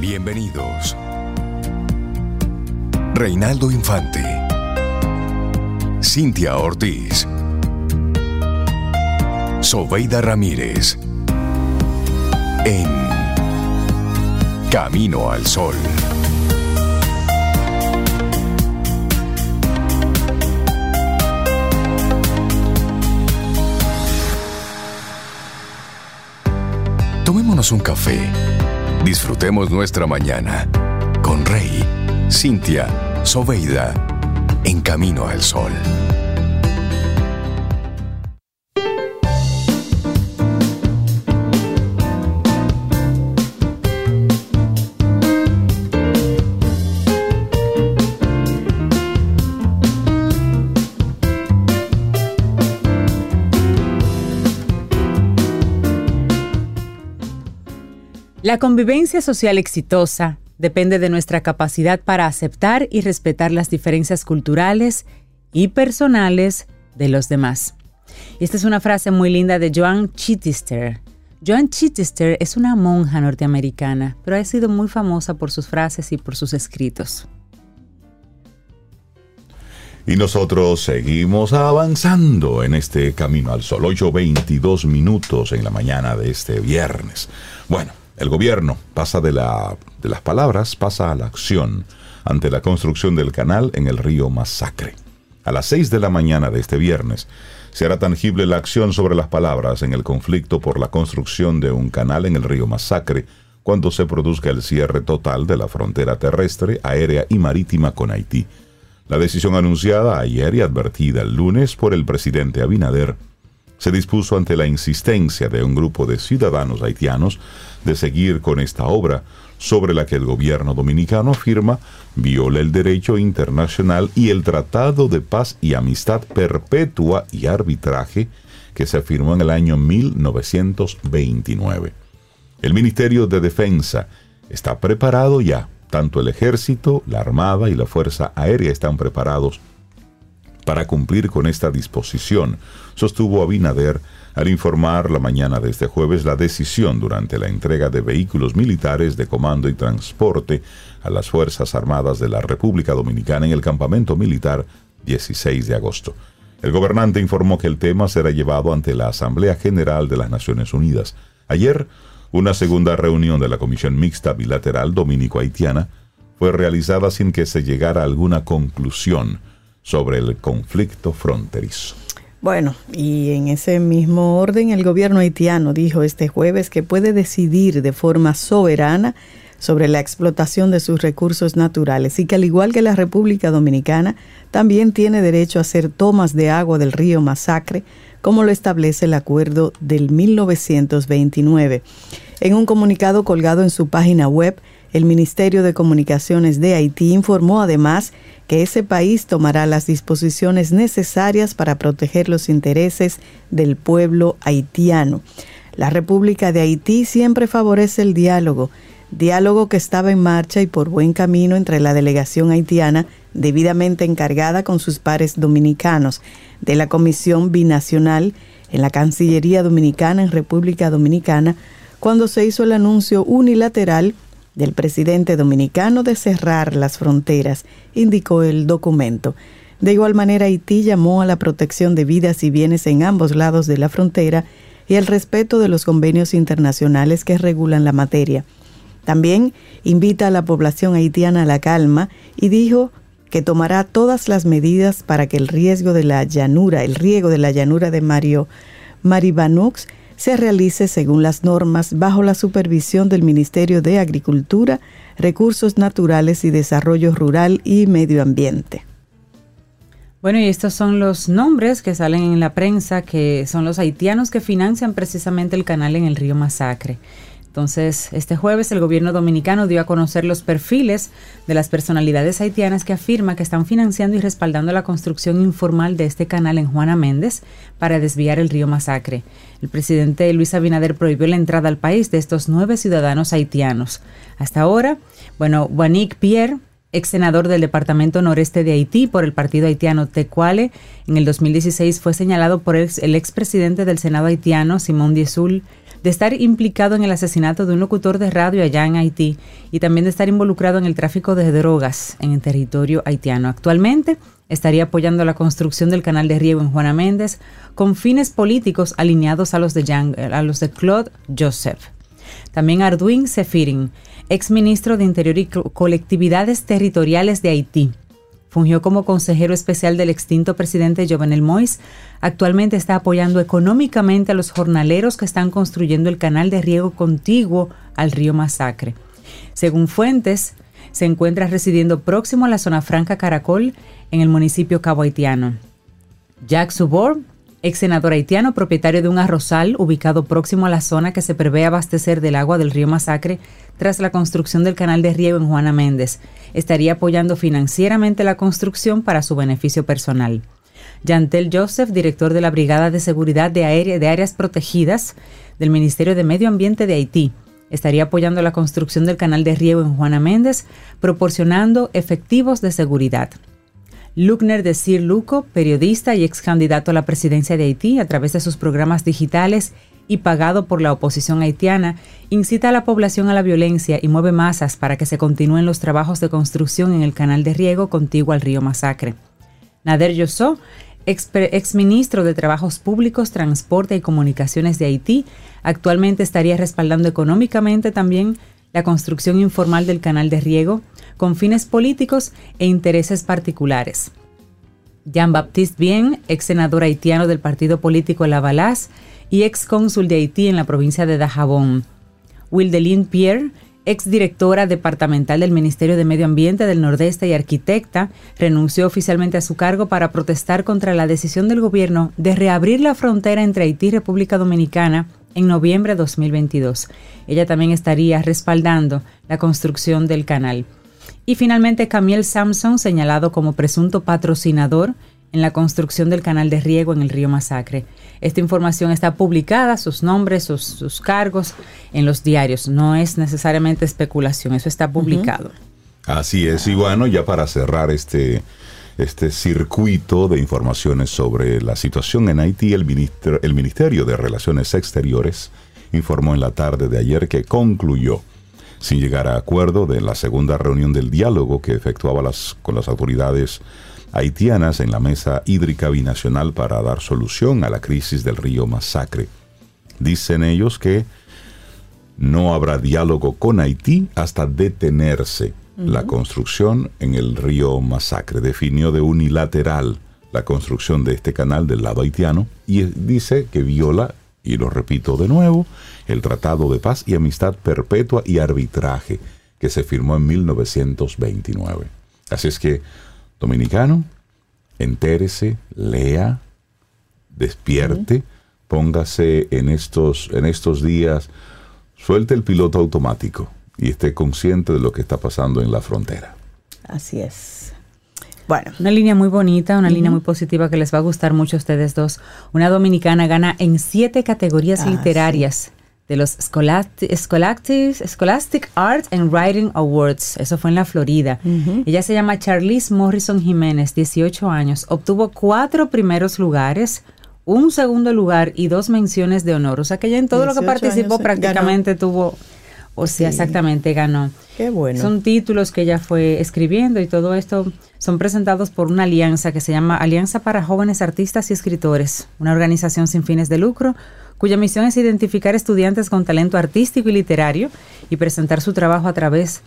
Bienvenidos. Reinaldo Infante. Cintia Ortiz. Sobeida Ramírez. En Camino al Sol. Tomémonos un café. Disfrutemos nuestra mañana con Rey, Cintia, Soveida, en camino al sol. La convivencia social exitosa depende de nuestra capacidad para aceptar y respetar las diferencias culturales y personales de los demás. Esta es una frase muy linda de Joan Chittister. Joan Chittister es una monja norteamericana, pero ha sido muy famosa por sus frases y por sus escritos. Y nosotros seguimos avanzando en este camino al sol. 8.22 minutos en la mañana de este viernes. Bueno, el gobierno pasa de, la, de las palabras, pasa a la acción ante la construcción del canal en el río Masacre. A las 6 de la mañana de este viernes se hará tangible la acción sobre las palabras en el conflicto por la construcción de un canal en el río Masacre cuando se produzca el cierre total de la frontera terrestre, aérea y marítima con Haití. La decisión anunciada ayer y advertida el lunes por el presidente Abinader se dispuso ante la insistencia de un grupo de ciudadanos haitianos de seguir con esta obra, sobre la que el gobierno dominicano afirma viola el derecho internacional y el Tratado de Paz y Amistad Perpetua y Arbitraje que se firmó en el año 1929. El Ministerio de Defensa está preparado ya, tanto el ejército, la Armada y la Fuerza Aérea están preparados para cumplir con esta disposición, sostuvo Abinader al informar la mañana de este jueves la decisión durante la entrega de vehículos militares de comando y transporte a las Fuerzas Armadas de la República Dominicana en el campamento militar 16 de agosto. El gobernante informó que el tema será llevado ante la Asamblea General de las Naciones Unidas. Ayer, una segunda reunión de la Comisión Mixta Bilateral Dominico-Haitiana fue realizada sin que se llegara a alguna conclusión sobre el conflicto fronterizo. Bueno, y en ese mismo orden, el gobierno haitiano dijo este jueves que puede decidir de forma soberana sobre la explotación de sus recursos naturales y que al igual que la República Dominicana, también tiene derecho a hacer tomas de agua del río Masacre, como lo establece el acuerdo del 1929. En un comunicado colgado en su página web, el Ministerio de Comunicaciones de Haití informó además que ese país tomará las disposiciones necesarias para proteger los intereses del pueblo haitiano. La República de Haití siempre favorece el diálogo, diálogo que estaba en marcha y por buen camino entre la delegación haitiana debidamente encargada con sus pares dominicanos de la Comisión Binacional en la Cancillería Dominicana en República Dominicana cuando se hizo el anuncio unilateral del presidente dominicano de cerrar las fronteras, indicó el documento. De igual manera, Haití llamó a la protección de vidas y bienes en ambos lados de la frontera y el respeto de los convenios internacionales que regulan la materia. También invita a la población haitiana a la calma y dijo que tomará todas las medidas para que el riesgo de la llanura, el riego de la llanura de Mario Maribanux se realice según las normas bajo la supervisión del Ministerio de Agricultura, Recursos Naturales y Desarrollo Rural y Medio Ambiente. Bueno, y estos son los nombres que salen en la prensa, que son los haitianos que financian precisamente el canal en el río Masacre. Entonces, este jueves el gobierno dominicano dio a conocer los perfiles de las personalidades haitianas que afirma que están financiando y respaldando la construcción informal de este canal en Juana Méndez para desviar el río Masacre. El presidente Luis Abinader prohibió la entrada al país de estos nueve ciudadanos haitianos. Hasta ahora, bueno, Wanik Pierre, ex senador del Departamento Noreste de Haití por el partido haitiano Tecuale, en el 2016 fue señalado por el, expresidente del Senado haitiano, Simón Diesul, de estar implicado en el asesinato de un locutor de radio allá en Haití y también de estar involucrado en el tráfico de drogas en el territorio haitiano. Actualmente estaría apoyando la construcción del canal de riego en Juana Méndez con fines políticos alineados a los de, a los de Claude Joseph. También Arduin Sefirin, ex ministro de Interior y Colectividades Territoriales de Haití. Fungió como consejero especial del extinto presidente Jovenel Moïse. Actualmente está apoyando económicamente a los jornaleros que están construyendo el canal de riego contiguo al río Masacre. Según fuentes, se encuentra residiendo próximo a la zona franca Caracol en el municipio cabo haitiano. Jacques Subor, ex senador haitiano, propietario de un arrozal ubicado próximo a la zona que se prevé abastecer del agua del río Masacre tras la construcción del canal de riego en Juana Méndez. Estaría apoyando financieramente la construcción para su beneficio personal. Yantel Joseph, director de la Brigada de Seguridad de, de Áreas Protegidas del Ministerio de Medio Ambiente de Haití, estaría apoyando la construcción del canal de riego en Juana Méndez, proporcionando efectivos de seguridad. Luckner de Sir Luco, periodista y ex candidato a la presidencia de Haití a través de sus programas digitales y pagado por la oposición haitiana, incita a la población a la violencia y mueve masas para que se continúen los trabajos de construcción en el canal de riego contiguo al río Masacre. Nader Yosso, ex, ministro de Trabajos Públicos, Transporte y Comunicaciones de Haití, actualmente estaría respaldando económicamente también la construcción informal del canal de riego con fines políticos e intereses particulares. Jean-Baptiste Bien, ex senador haitiano del partido político La y ex cónsul de Haití en la provincia de Dajabón. Wildeline Pierre, ex directora departamental del Ministerio de Medio Ambiente del Nordeste y arquitecta, renunció oficialmente a su cargo para protestar contra la decisión del gobierno de reabrir la frontera entre Haití y República Dominicana en noviembre de 2022. Ella también estaría respaldando la construcción del canal. Y finalmente Camille Samson, señalado como presunto patrocinador en la construcción del canal de riego en el río Masacre. Esta información está publicada, sus nombres, sus, cargos en los diarios. No es necesariamente especulación, eso está publicado. Así es, y bueno, ya para cerrar este, este circuito de informaciones sobre la situación en Haití, el, el Ministerio de Relaciones Exteriores informó en la tarde de ayer que concluyó sin llegar a acuerdo de la segunda reunión del diálogo que efectuaba las, con las autoridades haitianas en la mesa hídrica binacional para dar solución a la crisis del río Masacre. Dicen ellos que no habrá diálogo con Haití hasta detenerse la construcción en el río Masacre. Definió de unilateral la construcción de este canal del lado haitiano y dice que viola, y lo repito de nuevo, el Tratado de Paz y Amistad Perpetua y Arbitraje que se firmó en 1929. Así es que dominicano, entérese, lea, despierte, póngase en estos, en estos días, suelte el piloto automático y esté consciente de lo que está pasando en la frontera. Así es. Bueno. Una línea muy bonita, una línea muy positiva que les va a gustar mucho a ustedes dos. Una dominicana gana en siete categorías ah, literarias de los Scholastic, Scholastic, Art and Writing Awards. Eso fue en la Florida. Ella se llama Charlize Morrison Jiménez, 18 años. Obtuvo cuatro primeros lugares, un segundo lugar y dos menciones de honor. O sea que ella en todo lo que participó prácticamente tuvo, o sea, exactamente ganó. Qué bueno. Son títulos que ella fue escribiendo y todo esto son presentados por una alianza que se llama Alianza para Jóvenes Artistas y Escritores, una organización sin fines de lucro cuya misión es identificar estudiantes con talento artístico y literario y presentar su trabajo a través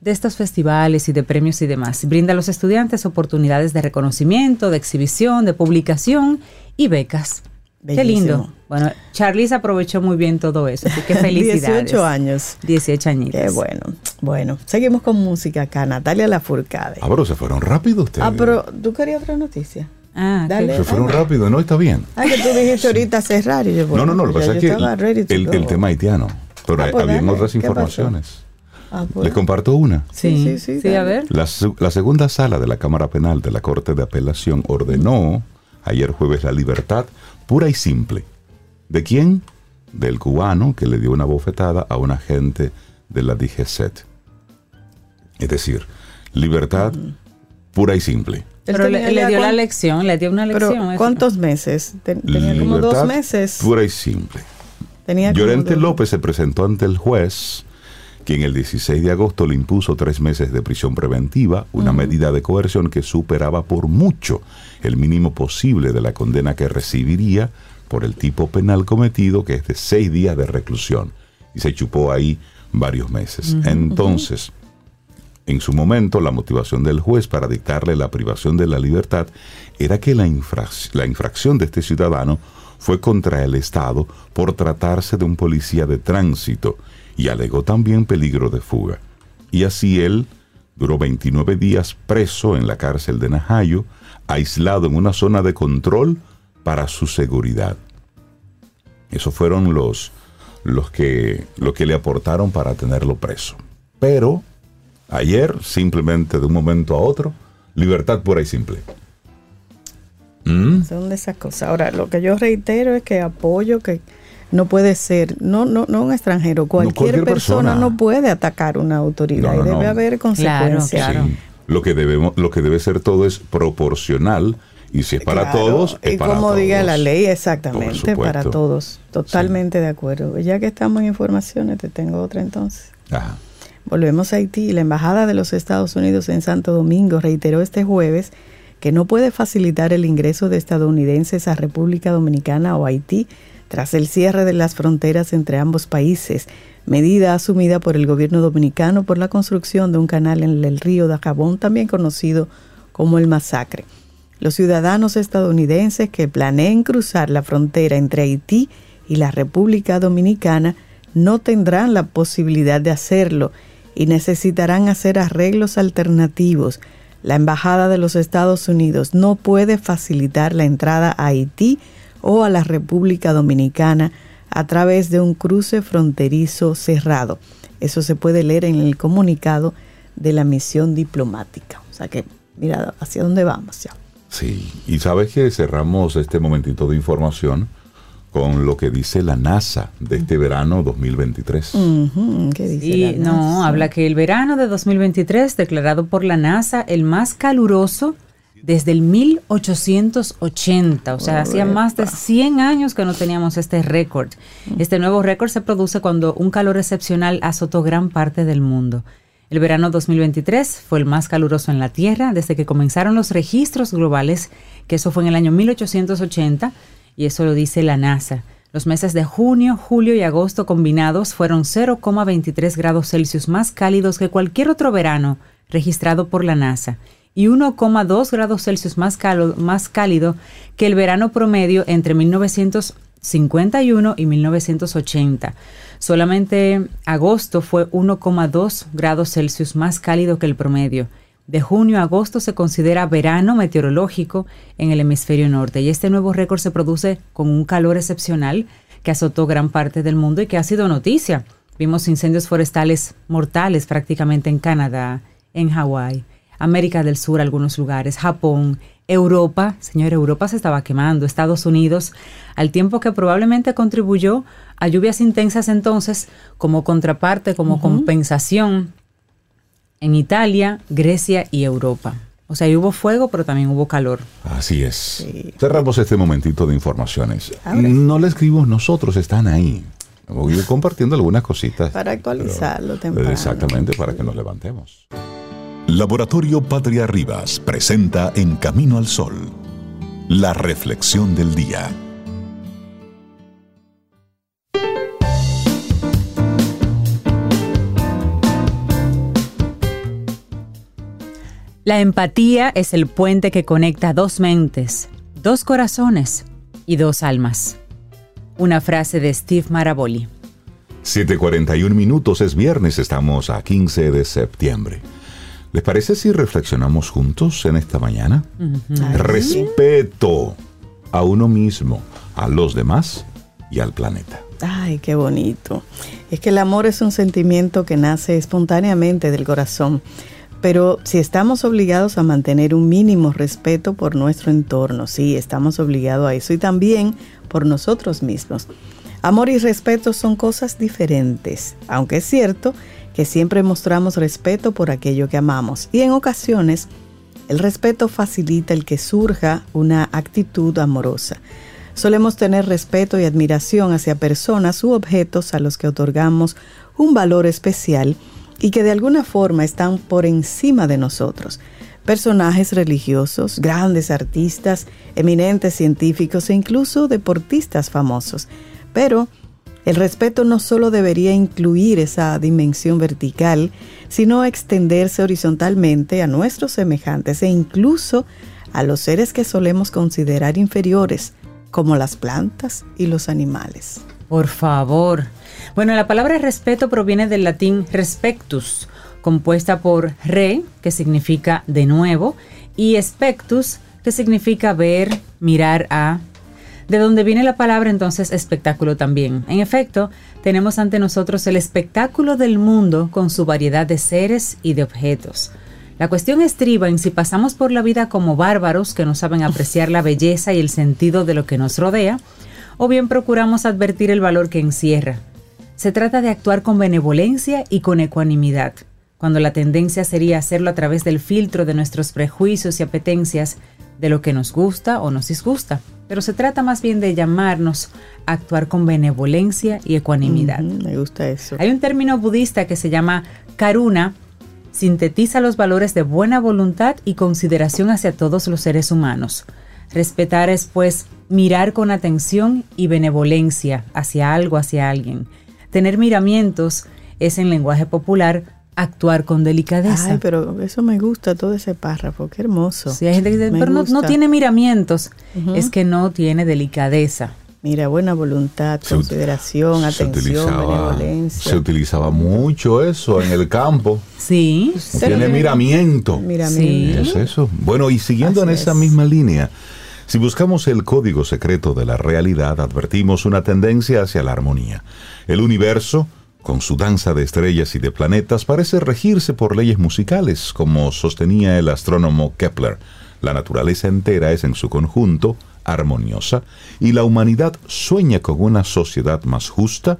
de estos festivales y de premios y demás. Brinda a los estudiantes oportunidades de reconocimiento, de exhibición, de publicación y becas. Qué lindo. Bueno, Charlize aprovechó muy bien todo eso, así que felicidades. 18 años. 18 añitos. Qué bueno. Bueno, seguimos con música acá. Natalia Lafourcade. Ah, pero se fueron rápido ustedes. Ah, pero tú querías otra noticia. Ah, Dale. Se fueron rápido, ¿no? Está bien. Ah, que tú dijiste ahorita cerrar. Y no, no, no, lo que pasa es que el, tema haitiano, pero ah, pues había otras informaciones. Ah, pues. Les comparto una. Sí, sí, sí. a ver. La, la, segunda sala de la Cámara Penal de la Corte de Apelación ordenó ayer jueves la libertad pura y simple. ¿De quién? Del cubano que le dio una bofetada a un agente de la DGCET. Es decir, libertad pura y simple. Pero le, dio la lección, le dio una lección. ¿Cuántos meses? tenía como dos meses. Pura y simple. Tenía Llorente dos- López se presentó ante el juez, quien el 16 de agosto le impuso tres meses de prisión preventiva, una medida de coerción que superaba por mucho el mínimo posible de la condena que recibiría por el tipo penal cometido, que es de seis días de reclusión. Y se chupó ahí varios meses. Entonces, en su momento, la motivación del juez para dictarle la privación de la libertad era que la, infrac- la infracción de este ciudadano fue contra el Estado por tratarse de un policía de tránsito y alegó también peligro de fuga. Y así él duró 29 días preso en la cárcel de Najayo, aislado en una zona de control para su seguridad. Esos fueron los, los, que, lo que le aportaron para tenerlo preso. Pero ayer, simplemente de un momento a otro, libertad pura y simple. ¿Mm? Son de esas cosas. Ahora, lo que yo reitero es que apoyo que no puede ser, no, no, no un extranjero, cualquier, cualquier persona, persona. no puede atacar una autoridad No, no, y debe no. haber consecuencias. Claro. Sí. Lo que debemos, lo que debe ser todo es proporcional y si es para Claro, todos, es y para como todos. diga la ley, exactamente, para todos. Totalmente de acuerdo. Ya que estamos en informaciones, te tengo otra entonces. Ajá. Volvemos a Haití. La Embajada de los Estados Unidos en Santo Domingo reiteró este jueves que no puede facilitar el ingreso de estadounidenses a República Dominicana o Haití tras el cierre de las fronteras entre ambos países, medida asumida por el gobierno dominicano por la construcción de un canal en el río Dajabón, también conocido como el Masacre. Los ciudadanos estadounidenses que planeen cruzar la frontera entre Haití y la República Dominicana no tendrán la posibilidad de hacerlo y necesitarán hacer arreglos alternativos. La Embajada de los Estados Unidos no puede facilitar la entrada a Haití o a la República Dominicana a través de un cruce fronterizo cerrado. Eso se puede leer en el comunicado de la misión diplomática. O sea que, mira, hacia dónde vamos ya. Sí, y sabes que cerramos este momentito de información con lo que dice la NASA de este verano 2023. Ujú, ¿Qué dice Y la no, habla que el verano de 2023, declarado por la NASA el más caluroso desde el 1880, o sea, hacía más de 100 años que no teníamos este récord. Este nuevo récord se produce cuando un calor excepcional azotó gran parte del mundo. El verano 2023 fue el más caluroso en la Tierra desde que comenzaron los registros globales, que eso fue en el año 1880, y eso lo dice la NASA. Los meses de junio, julio y agosto combinados fueron 0,23 grados Celsius más cálidos que cualquier otro verano registrado por la NASA y 1,2 grados Celsius más, cálido que el verano promedio entre 1951 y 1980. Solamente agosto fue 1,2 grados Celsius más cálido que el promedio. De junio a agosto se considera verano meteorológico en el hemisferio norte y este nuevo récord se produce con un calor excepcional que azotó gran parte del mundo y que ha sido noticia. Vimos incendios forestales mortales prácticamente en Canadá, en Hawái, América del Sur, algunos lugares, Japón, Europa, señor, Europa se estaba quemando, Estados Unidos, al tiempo que probablemente contribuyó a lluvias intensas entonces como contraparte, como compensación en Italia, Grecia y Europa. O sea, hubo fuego, pero también hubo calor. Así es. Cerramos este momentito de informaciones. Sí. No le escribimos nosotros, están ahí. Voy compartiendo algunas cositas. Para actualizarlo Pero- temprano. Exactamente, para que nos levantemos. Laboratorio Patria Rivas presenta En Camino al Sol, la reflexión del día. La empatía es el puente que conecta dos mentes, dos corazones y dos almas. Una frase de Steve Maraboli. 7.41 minutos es viernes, estamos a 15 de septiembre. ¿Les parece si reflexionamos juntos en esta mañana? Respeto a uno mismo, a los demás y al planeta. Ay, qué bonito. Es que el amor es un sentimiento que nace espontáneamente del corazón, pero si estamos obligados a mantener un mínimo respeto por nuestro entorno, sí, estamos obligados a eso y también por nosotros mismos. Amor y respeto son cosas diferentes, aunque es cierto que siempre mostramos respeto por aquello que amamos y en ocasiones el respeto facilita el que surja una actitud amorosa. Solemos tener respeto y admiración hacia personas u objetos a los que otorgamos un valor especial y que de alguna forma están por encima de nosotros. Personajes religiosos, grandes artistas, eminentes científicos e incluso deportistas famosos. Pero el respeto no solo debería incluir esa dimensión vertical, sino extenderse horizontalmente a nuestros semejantes e incluso a los seres que solemos considerar inferiores, como las plantas y los animales. Por favor. Bueno, la palabra respeto proviene del latín respectus, compuesta por re, que significa de nuevo, y spectus, que significa ver, mirar a, de donde viene la palabra entonces espectáculo también. En efecto, tenemos ante nosotros el espectáculo del mundo con su variedad de seres y de objetos. La cuestión estriba en si pasamos por la vida como bárbaros que no saben apreciar la belleza y el sentido de lo que nos rodea, o bien procuramos advertir el valor que encierra. Se trata de actuar con benevolencia y con ecuanimidad, cuando la tendencia sería hacerlo a través del filtro de nuestros prejuicios y apetencias, de lo que nos gusta o nos disgusta, pero se trata más bien de llamarnos a actuar con benevolencia y ecuanimidad. me gusta eso. Hay un término budista que se llama karuna, sintetiza los valores de buena voluntad y consideración hacia todos los seres humanos. Respetar es, pues, mirar con atención y benevolencia hacia algo, hacia alguien. Tener miramientos es, en lenguaje popular, actuar con delicadeza. Ay, pero eso me gusta, todo ese párrafo, qué hermoso. Sí, hay gente que dice, pero no, tiene miramientos, es que no tiene delicadeza. Mira, buena voluntad, consideración, atención, benevolencia. Se utilizaba mucho eso en el campo. Sí. Tiene miramiento. Miramiento. Es eso. Bueno, y siguiendo en esa misma línea, si buscamos el código secreto de la realidad, advertimos una tendencia hacia la armonía. El universo, con su danza de estrellas y de planetas, parece regirse por leyes musicales, como sostenía el astrónomo Kepler. La naturaleza entera es en su conjunto armoniosa y la humanidad sueña con una sociedad más justa,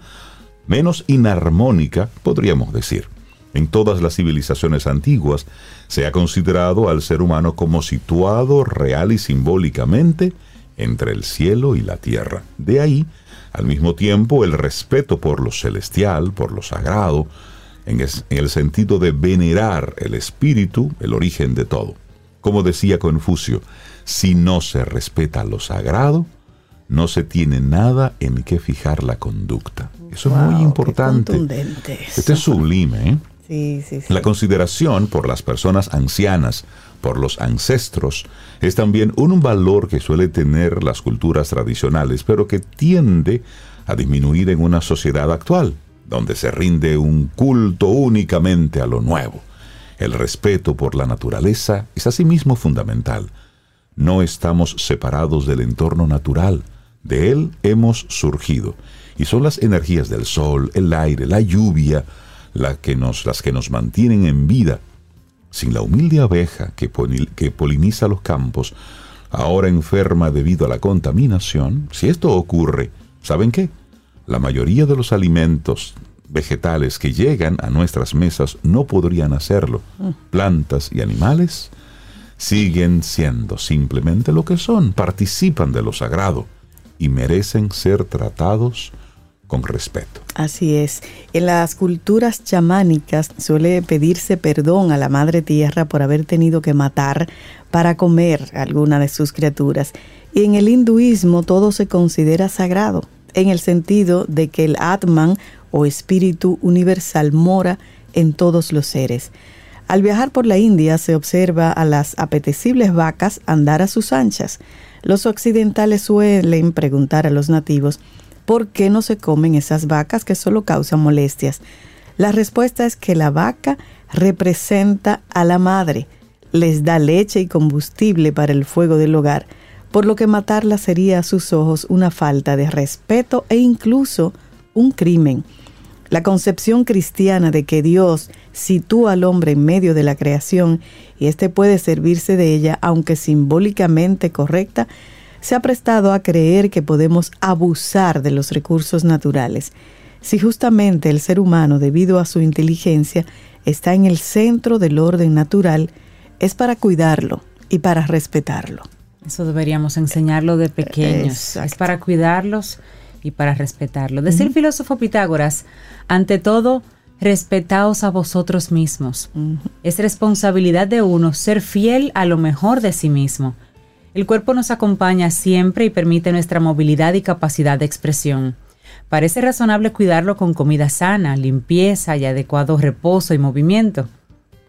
menos inarmónica, podríamos decir. En todas las civilizaciones antiguas se ha considerado al ser humano como situado real y simbólicamente entre el cielo y la tierra. De ahí, al mismo tiempo, el respeto por lo celestial, por lo sagrado, en, el sentido de venerar el espíritu, el origen de todo. Como decía Confucio, si no se respeta lo sagrado, no se tiene nada en qué fijar la conducta. Eso es muy importante. Este es sublime. ¿eh? Sí, sí, sí. La consideración por las personas ancianas, por los ancestros, es también un valor que suele tener las culturas tradicionales, pero que tiende a disminuir en una sociedad actual, donde se rinde un culto únicamente a lo nuevo. El respeto por la naturaleza es asimismo fundamental no estamos separados del entorno natural, de él hemos surgido. Y son las energías del sol, el aire, la lluvia, que nos, las que nos mantienen en vida. Sin la humilde abeja que, poliniza los campos, ahora enferma debido a la contaminación, si esto ocurre, ¿saben qué? La mayoría de los alimentos vegetales que llegan a nuestras mesas no podrían hacerlo. Plantas y animales siguen siendo simplemente lo que son, participan de lo sagrado y merecen ser tratados respeto. Así es. En las culturas chamánicas suele pedirse perdón a la Madre Tierra por haber tenido que matar para comer alguna de sus criaturas. Y en el hinduismo todo se considera sagrado, en el sentido de que el Atman o espíritu universal mora en todos los seres. Al viajar por la India se observa a las apetecibles vacas andar a sus anchas. Los occidentales suelen preguntar a los nativos por qué no se comen esas vacas que solo causan molestias. La respuesta es que la vaca representa a la madre, les da leche y combustible para el fuego del hogar, por lo que matarla sería a sus ojos una falta de respeto e incluso un crimen. La concepción cristiana de que Dios sitúa al hombre en medio de la creación y éste puede servirse de ella, aunque simbólicamente correcta, se ha prestado a creer que podemos abusar de los recursos naturales. Si justamente el ser humano, debido a su inteligencia, está en el centro del orden natural, es para cuidarlo y para respetarlo. Eso deberíamos enseñarlo de pequeños. Es para cuidarlos y para respetarlos. Decía el filósofo Pitágoras, ante todo, respetaos a vosotros mismos. Es responsabilidad de uno ser fiel a lo mejor de sí mismo. El cuerpo nos acompaña siempre y permite nuestra movilidad y capacidad de expresión. Parece razonable cuidarlo con comida sana, limpieza y adecuado reposo y movimiento.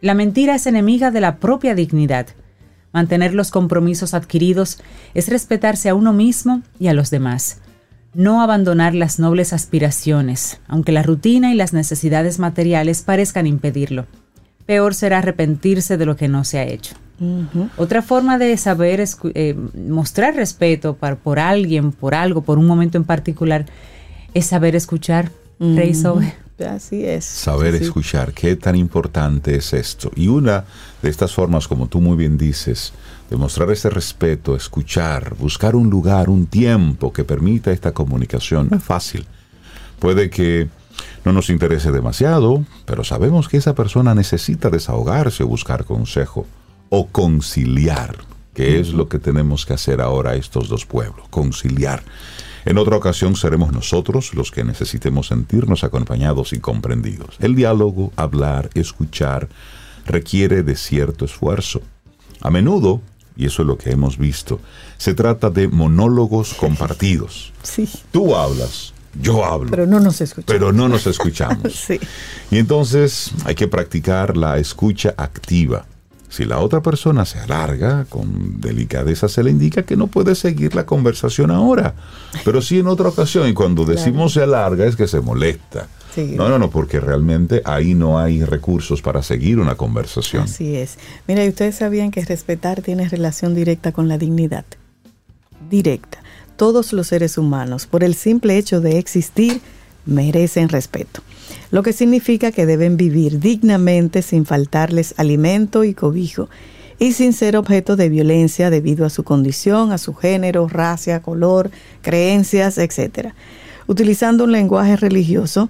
La mentira es enemiga de la propia dignidad. Mantener los compromisos adquiridos es respetarse a uno mismo y a los demás. No abandonar las nobles aspiraciones, aunque la rutina y las necesidades materiales parezcan impedirlo. Peor será arrepentirse de lo que no se ha hecho. Otra forma de saber eh, mostrar respeto por alguien, por algo, por un momento en particular, es saber escuchar. Rey Así es. Saber escuchar, qué tan importante es esto. Y una de estas formas, como tú muy bien dices, demostrar ese respeto, escuchar, buscar un lugar, un tiempo que permita esta comunicación, no es fácil. Puede que no nos interese demasiado, pero sabemos que esa persona necesita desahogarse o buscar consejo o conciliar, que es lo que tenemos que hacer ahora estos dos pueblos, conciliar. En otra ocasión seremos nosotros los que necesitemos sentirnos acompañados y comprendidos. El diálogo, hablar, escuchar, requiere de cierto esfuerzo. A menudo, y eso es lo que hemos visto, se trata de monólogos compartidos. Sí. Tú hablas, yo hablo. Pero no nos escuchamos. Pero no nos escuchamos. sí. Y entonces hay que practicar la escucha activa. Si la otra persona se alarga, con delicadeza se le indica que no puede seguir la conversación ahora. Pero sí en otra ocasión, y cuando decimos se alarga es que se molesta. No, no, no, porque realmente ahí no hay recursos para seguir una conversación. Así es. Mira, y ustedes sabían que respetar tiene relación directa con la dignidad. Directa. Todos los seres humanos, por el simple hecho de existir, merecen respeto lo que significa que deben vivir dignamente sin faltarles alimento y cobijo y sin ser objeto de violencia debido a su condición, a su género, raza, color, creencias, etc. Utilizando un lenguaje religioso,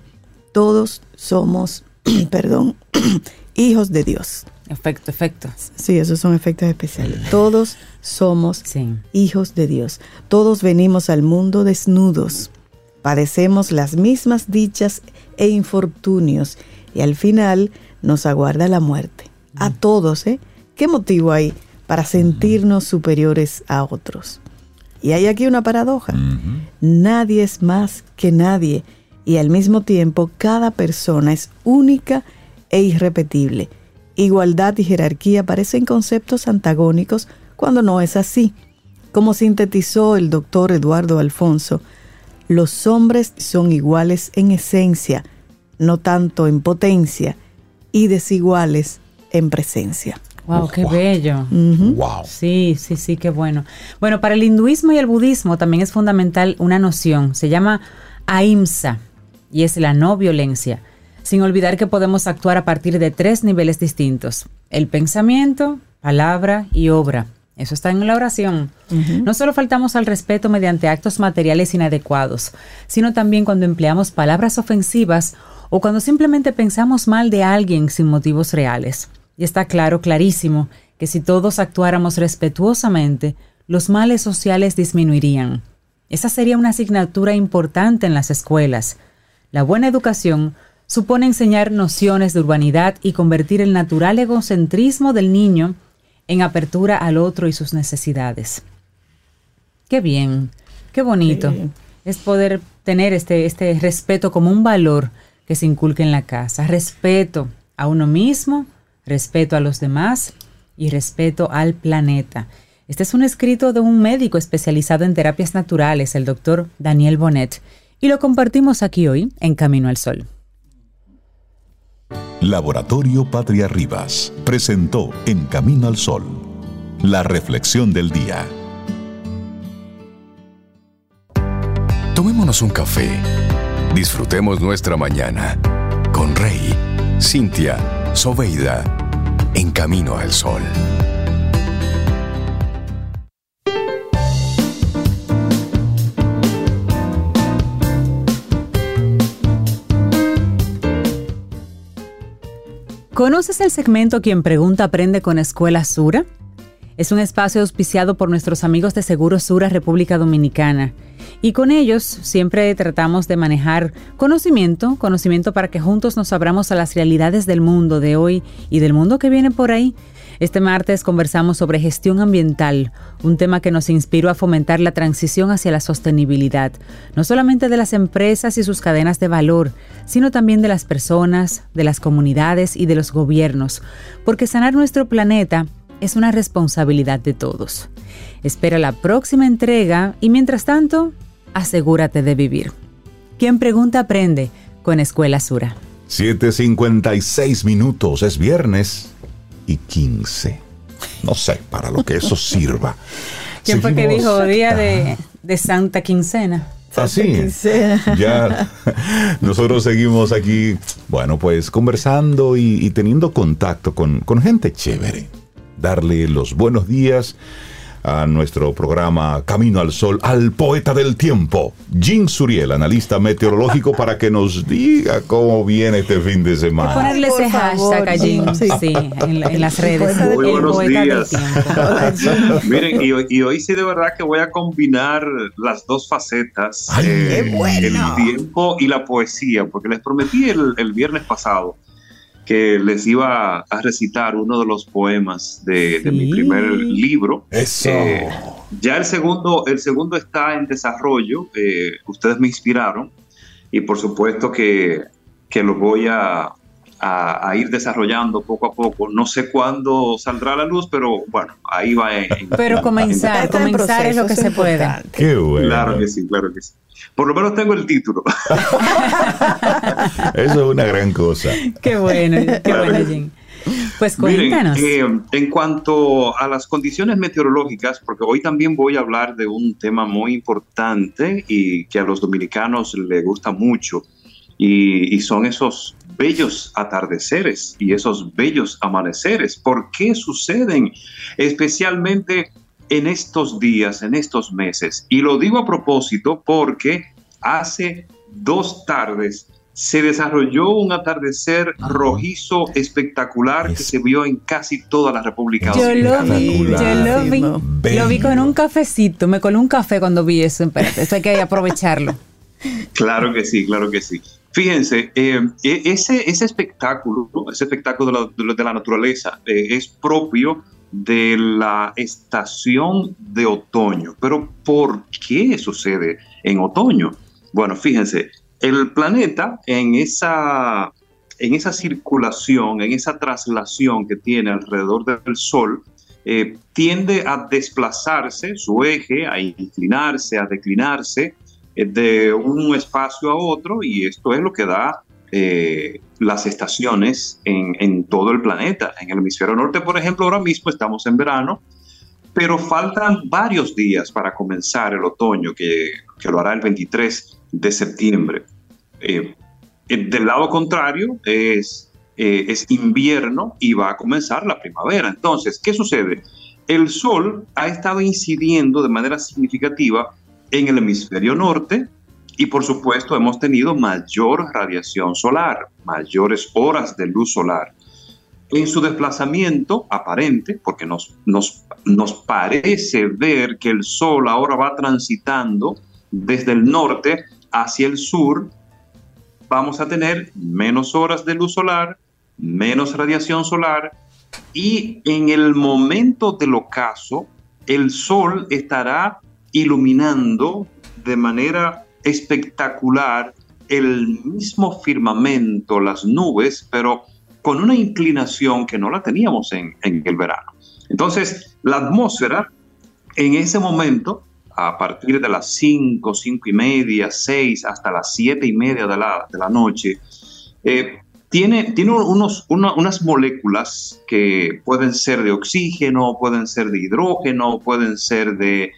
todos somos, perdón, hijos de Dios. Efecto, efecto. Sí, esos son efectos especiales. Todos somos hijos de Dios. Todos venimos al mundo desnudos. Padecemos las mismas dichas e infortunios y al final nos aguarda la muerte. A todos, ¿eh? ¿Qué motivo hay para sentirnos superiores a otros? Y hay aquí una paradoja. Nadie es más que nadie y al mismo tiempo cada persona es única e irrepetible. Igualdad y jerarquía parecen conceptos antagónicos cuando no es así. Como sintetizó el doctor Eduardo Alfonso, los hombres son iguales en esencia, no tanto en potencia, y desiguales en presencia. Wow, qué bello. Wow. Sí, sí, sí, qué bueno. Bueno, para el hinduismo y el budismo también es fundamental una noción, se llama ahimsa, y es la no violencia, sin olvidar que podemos actuar a partir de tres niveles distintos, el pensamiento, palabra y obra. Eso está en la oración. No solo faltamos al respeto mediante actos materiales inadecuados, sino también cuando empleamos palabras ofensivas o cuando simplemente pensamos mal de alguien sin motivos reales. Y está claro, clarísimo, que si todos actuáramos respetuosamente, los males sociales disminuirían. Esa sería una asignatura importante en las escuelas. La buena educación supone enseñar nociones de urbanidad y convertir el natural egocentrismo del niño en apertura al otro y sus necesidades. Qué bien, qué bonito. Es poder tener este, este respeto como un valor que se inculque en la casa. Respeto a uno mismo, respeto a los demás y respeto al planeta. Este es un escrito de un médico especializado en terapias naturales, el doctor Daniel Bonet, y lo compartimos aquí hoy en Camino al Sol. Laboratorio Patria Rivas presentó En Camino al Sol, la reflexión del día. Tomémonos un café. Disfrutemos nuestra mañana con Rey, Cintia, Soveida, En Camino al Sol. ¿Conoces el segmento Quien Pregunta Aprende con Escuela Sura? Es un espacio auspiciado por nuestros amigos de Seguro Sura República Dominicana. Y con ellos siempre tratamos de manejar conocimiento, conocimiento para que juntos nos abramos a las realidades del mundo de hoy y del mundo que viene por ahí. Este martes conversamos sobre gestión ambiental, un tema que nos inspiró a fomentar la transición hacia la sostenibilidad, no solamente de las empresas y sus cadenas de valor, sino también de las personas, de las comunidades y de los gobiernos, porque sanar nuestro planeta es una responsabilidad de todos. Espera la próxima entrega y mientras tanto, asegúrate de vivir. Quien pregunta aprende con Escuela Sura. 7.56 minutos, es viernes y 15. No sé, para lo que eso sirva. ¿Quién fue que dijo día de, Santa Quincena? Así. Ah, ya nosotros seguimos aquí, bueno, pues conversando y, teniendo contacto con, con gente chévere. Darle los buenos días a nuestro programa Camino al Sol, al poeta del tiempo, Jim Suriel, analista meteorológico, para que nos diga cómo viene este fin de semana. Ponerle ese hashtag a Jim, sí, en, las redes. Muy buenos días. Miren, y, hoy sí de verdad que voy a combinar las dos facetas, eh, el tiempo y la poesía, porque les prometí el, el viernes pasado que les iba a recitar uno de los poemas de, mi primer libro. Eso. Eh, ya el segundo, el segundo está en desarrollo. Eh, ustedes me inspiraron y por supuesto que, que lo voy a, a, ir desarrollando poco a poco. No sé cuándo saldrá a la luz, pero bueno, ahí va. En, pero comenzar, comenzar es lo que se puede. Qué bueno. Claro que sí, claro que sí. Por lo menos tengo el título. Eso es una gran cosa. Qué bueno, qué bueno, Jim. Pues cuéntanos. Miren, eh, en cuanto a las condiciones meteorológicas, porque hoy también voy a hablar de un tema muy importante y que a los dominicanos les gusta mucho, y, y son esos bellos atardeceres y esos bellos amaneceres. ¿Por qué suceden? Especialmente en estos días, en estos meses. Y lo digo a propósito porque hace dos tardes se desarrolló un atardecer rojizo espectacular que se vio en casi toda la República Yo lo vi, yo lo vi. Lo vi con un cafecito, me colé un café cuando vi eso. Esto hay que aprovecharlo. Claro que sí, claro que sí. Fíjense, eh, e, ese, ese espectáculo, ese espectáculo de la, de la naturaleza eh, es propio de la estación de otoño. Pero ¿por qué sucede en otoño? Bueno, fíjense, el planeta en esa, en esa circulación, en esa traslación que tiene alrededor del Sol, eh, tiende a desplazarse su eje, a inclinarse, a declinarse de un espacio a otro y esto es lo que da eh, las estaciones en, todo el planeta. En el hemisferio norte, por ejemplo, ahora mismo estamos en verano, pero faltan varios días para comenzar el otoño, que, lo hará el 23 de septiembre. Eh, del lado contrario es, eh, es invierno y va a comenzar la primavera. Entonces, ¿qué sucede? El sol ha estado incidiendo de manera significativa en el hemisferio norte, y por supuesto hemos tenido mayor radiación solar, mayores horas de luz solar. En su desplazamiento aparente, porque nos, nos, nos parece ver que el Sol ahora va transitando desde el norte hacia el sur, vamos a tener menos horas de luz solar, menos radiación solar y en el momento del ocaso el Sol estará iluminando de manera espectacular el mismo firmamento, las nubes, pero con una inclinación que no la teníamos en, el verano. Entonces, la atmósfera en ese momento, a partir de las 5, 5 y media, 6, hasta las 7 y media de la, noche, eh, tiene, tiene unos, unas moléculas que pueden ser de oxígeno, pueden ser de hidrógeno, pueden ser de,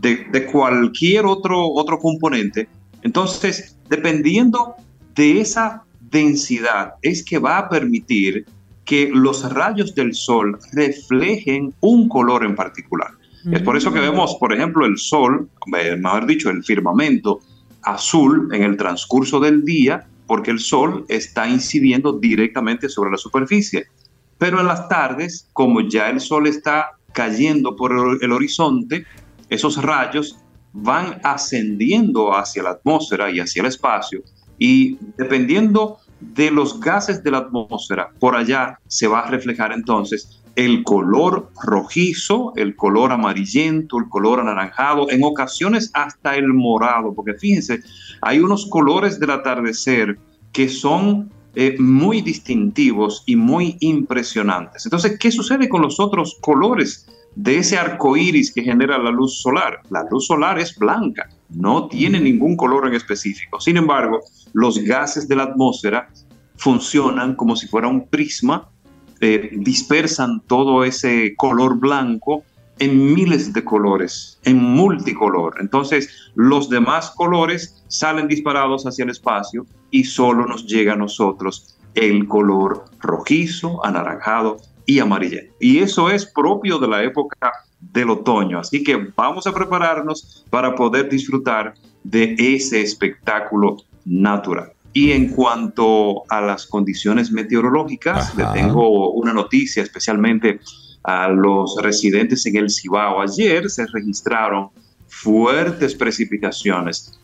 de, cualquier otro, otro componente. Entonces, dependiendo de esa densidad, es que va a permitir que los rayos del sol reflejen un color en particular. Es por eso que mm. vemos, por ejemplo, el sol, mejor dicho, el firmamento azul en el transcurso del día, porque el sol está incidiendo directamente sobre la superficie. Pero en las tardes, como ya el sol está cayendo por el horizonte, esos rayos van ascendiendo hacia la atmósfera y hacia el espacio y dependiendo de los gases de la atmósfera, por allá se va a reflejar entonces el color rojizo, el color amarillento, el color anaranjado, en ocasiones hasta el morado, porque fíjense, hay unos colores del atardecer que son eh, muy distintivos y muy impresionantes. Entonces, ¿qué sucede con los otros colores de ese arco iris que genera la luz solar? La luz solar es blanca, no tiene ningún color en específico. Sin embargo, los gases de la atmósfera funcionan como si fuera un prisma eh, dispersan todo ese color blanco en miles de colores, en multicolor. Entonces, los demás colores salen disparados hacia el espacio y solo nos llega a nosotros el color rojizo, anaranjado y amarillo. Y eso es propio de la época del otoño. Así que vamos a prepararnos para poder disfrutar de ese espectáculo natural. Y en cuanto a las condiciones meteorológicas, le tengo una noticia especialmente a los residentes en el Cibao. Ayer se registraron fuertes precipitaciones,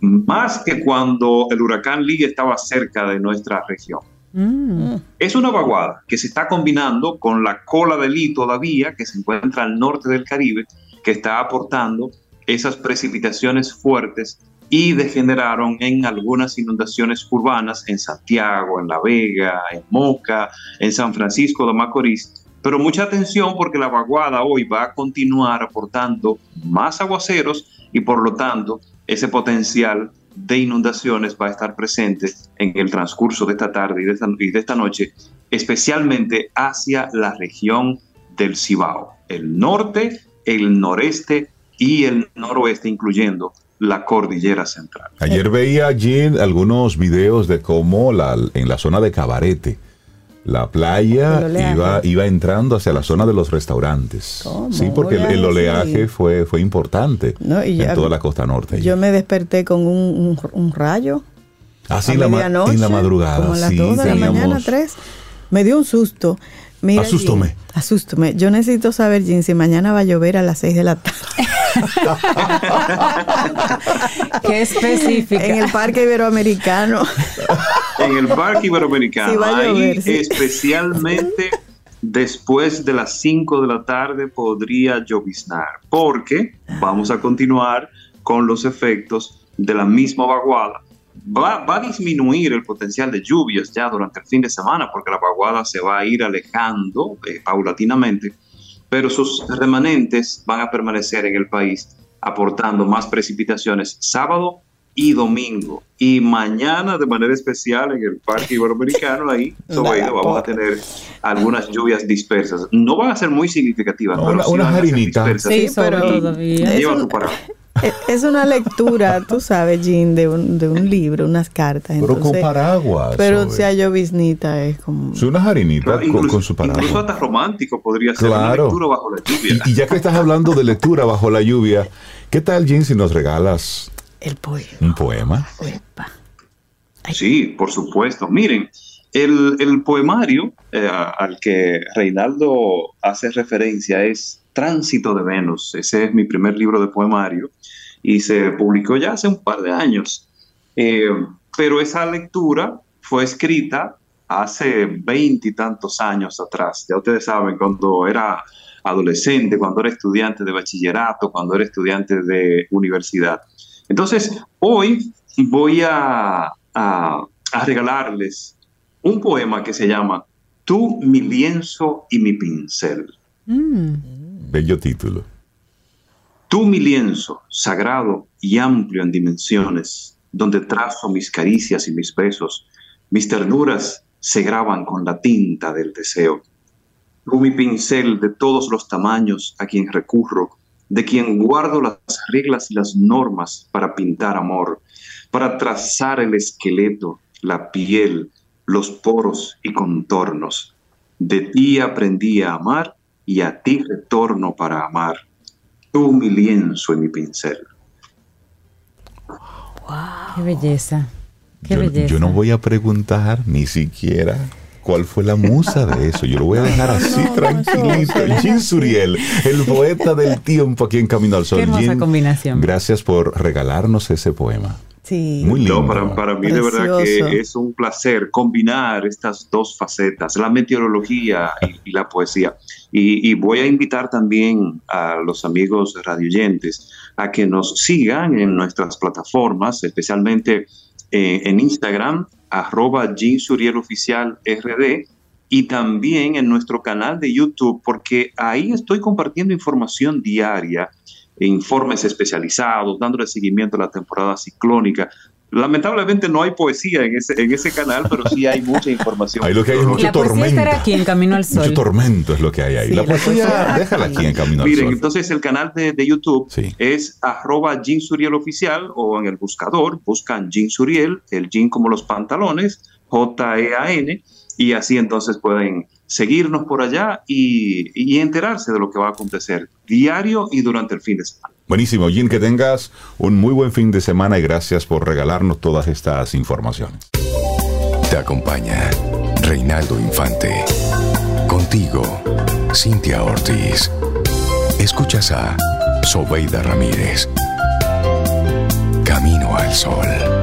más que cuando el huracán Lee estaba cerca de nuestra región. Mm. Es una vaguada que se está combinando con la cola de Lee todavía, que se encuentra al norte del Caribe, que está aportando esas precipitaciones fuertes y degeneraron en algunas inundaciones urbanas en Santiago, en La Vega, en Moca, en San Francisco de Macorís. Pero mucha atención porque la vaguada hoy va a continuar aportando más aguaceros y por lo tanto ese potencial de inundaciones va a estar presente en el transcurso de esta tarde y de esta, noche, especialmente hacia la región del Cibao, el norte, el noreste y el noroeste, incluyendo la cordillera central. Ayer veía allí algunos videos de cómo la, en la zona de Cabarete, la playa iba, iba entrando hacia la zona de los restaurantes. Sí, porque el, oleaje fue, fue importante en toda la costa norte. Yo me desperté con un, rayo. Así ah, en la madrugada. Como a las 2 de la mañana, 3. Me dio un susto. Mira, asústome. asústome. Yo necesito saber, Jim, si mañana va a llover a las 6 de la tarde. Qué específico. En el Parque Iberoamericano. en el Parque Iberoamericano. ahí especialmente después de las 5 de la tarde podría lloviznar, porque vamos a continuar con los efectos de la misma vaguada Va, a disminuir el potencial de lluvias ya durante el fin de semana porque la vaguada se va a ir alejando eh, paulatinamente, pero sus remanentes van a permanecer en el país aportando más precipitaciones sábado y domingo. Y mañana de manera especial en el Parque Iberoamericano, ahí vamos a tener algunas lluvias dispersas. No van a ser muy significativas, pero sí una Sí, pero todavía. Es una lectura, tú sabes, Jean, de un, de un libro, unas cartas. Pero con paraguas. Pero si hay lloviznita es como... Es una jarinita con, su paraguas. Incluso hasta romántico podría ser una lectura bajo la lluvia. Y, ya que estás hablando de lectura bajo la lluvia, ¿qué tal, Jean, si nos regalas... El poema. Un poema. Sí, por supuesto. Miren, el, el poemario eh, al que Reinaldo hace referencia es Tránsito de Venus. Ese es mi primer libro de poemario y se publicó ya hace un par de años. Eh, pero esa lectura fue escrita hace veintitantos años atrás. Ya ustedes saben, cuando era adolescente, cuando era estudiante de bachillerato, cuando era estudiante de universidad. Entonces, hoy voy a, regalarles un poema que se llama Tú, mi lienzo y mi pincel. Mm. Bello título. Tú mi lienzo, sagrado y amplio en dimensiones, donde trazo mis caricias y mis besos, mis ternuras se graban con la tinta del deseo. Tú mi pincel de todos los tamaños a quien recurro, de quien guardo las reglas y las normas para pintar amor, para trazar el esqueleto, la piel, los poros y contornos. De ti aprendí a amar y a ti retorno para amar. Tú mi lienzo y mi pincel. Wow. Qué belleza. Qué yo, belleza. Yo no voy a preguntar ni siquiera cuál fue la musa de eso. Yo lo voy a dejar así tranquilito. Jean Suriel, el poeta del tiempo aquí en Camino al Sol. Qué hermosa combinación. Gracias por regalarnos ese poema. Sí. Muy lindo. para, mí de verdad que es un placer combinar estas dos facetas, la meteorología y, la poesía. Y, voy a invitar también a los amigos radioyentes a que nos sigan en nuestras plataformas, especialmente eh, en Instagram, arroba Oficial RD, y también en nuestro canal de YouTube, porque ahí estoy compartiendo información diaria informes especializados, dándole seguimiento a la temporada ciclónica. Lamentablemente no hay poesía en ese, en ese canal, pero sí hay mucha información. Hay lo que hay es mucha tormenta. aquí en Camino al Sol. Mucho tormento es lo que hay ahí. la, poesía, déjala aquí en Camino al Sol. Miren, entonces el canal de, de YouTube es arroba Jean Suriel Oficial o en el buscador buscan Jean Suriel, el Jean como los pantalones, J-E-A-N, y así entonces pueden seguirnos por allá y, enterarse de lo que va a acontecer diario y durante el fin de semana. Buenísimo, Jim, que tengas un muy buen fin de semana y gracias por regalarnos todas estas informaciones. Te acompaña Reinaldo Infante. Contigo, Cintia Ortiz. Escuchas a Sobeida Ramírez. Camino al Sol.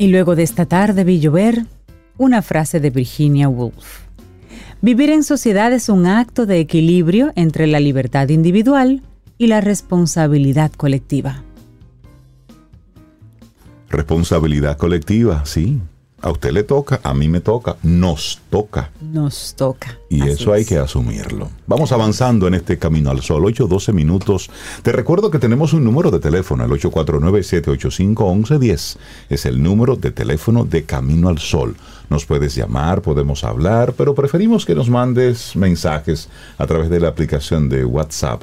Y luego de esta tarde vi llover una frase de Virginia Woolf. Vivir en sociedad es un acto de equilibrio entre la libertad individual y la responsabilidad colectiva. Responsabilidad colectiva, sí. A usted le toca, a mí me toca, nos toca. Nos toca. Y eso hay que asumirlo. Vamos avanzando en este camino al sol. 8, 12 minutos. Te recuerdo que tenemos un número de teléfono, el 849-785-1110. Es el número de teléfono de Camino al Sol. Nos puedes llamar, podemos hablar, pero preferimos que nos mandes mensajes a través de la aplicación de WhatsApp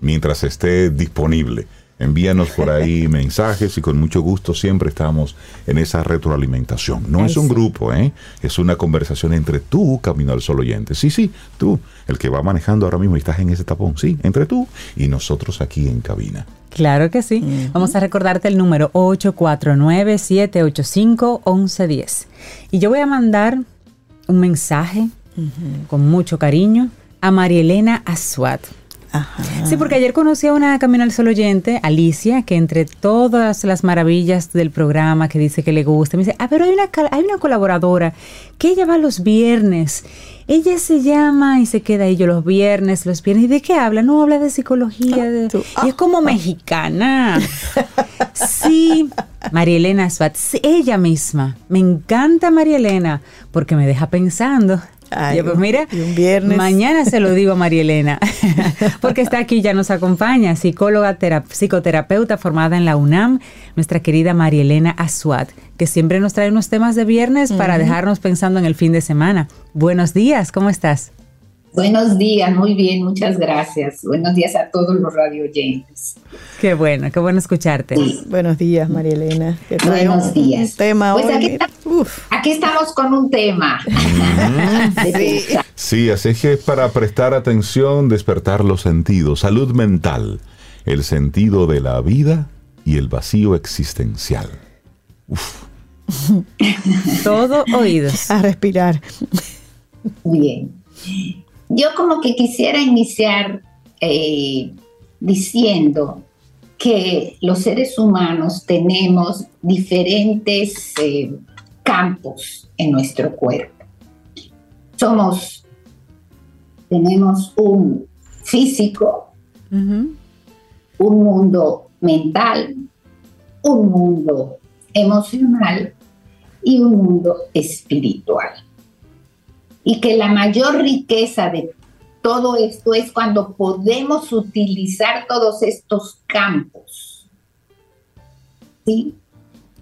mientras esté disponible envíanos por ahí mensajes y con mucho gusto siempre estamos en esa retroalimentación. No es un grupo, ¿eh? es una conversación entre tú, Camino al Sol oyente. Sí, sí, tú, el que va manejando ahora mismo y estás en ese tapón, sí, entre tú y nosotros aquí en cabina. Claro que sí. Vamos a recordarte el número 849-785-1110. Y yo voy a mandar un mensaje con mucho cariño a María Elena Sí, porque ayer conocí a una Camino al Sol oyente, Alicia, que entre todas las maravillas del programa que dice que le gusta, me dice, ah, pero hay una, hay una colaboradora que ella va los viernes. Ella se llama y se queda ahí yo los viernes, los viernes. ¿Y de qué habla? No, habla de psicología. y es ah, como ah. mexicana. sí, María Elena Swat, ella misma. Me encanta María Elena porque me deja pensando pues mira, mañana se lo digo a María Elena, porque está aquí, ya nos acompaña, psicóloga, psicoterapeuta formada en la UNAM, nuestra querida María Elena Azuat, que siempre nos trae unos temas de viernes para dejarnos pensando en el fin de semana. Buenos días, ¿cómo estás? Buenos días, muy bien, muchas gracias. Buenos días a todos los radio oyentes. Qué bueno, qué bueno escucharte. Buenos días, María Elena. Buenos días. tema pues Aquí, estamos con un tema. sí. así es que para prestar atención, despertar los sentidos, salud mental, el sentido de la vida y el vacío existencial. Uf. Todo oídos. A respirar. Bien. Yo como que quisiera iniciar eh, diciendo que los seres humanos tenemos diferentes eh, campos en nuestro cuerpo. Somos, tenemos un físico, un mundo mental, un mundo emocional y un mundo espiritual y que la mayor riqueza de todo esto es cuando podemos utilizar todos estos campos, ¿sí?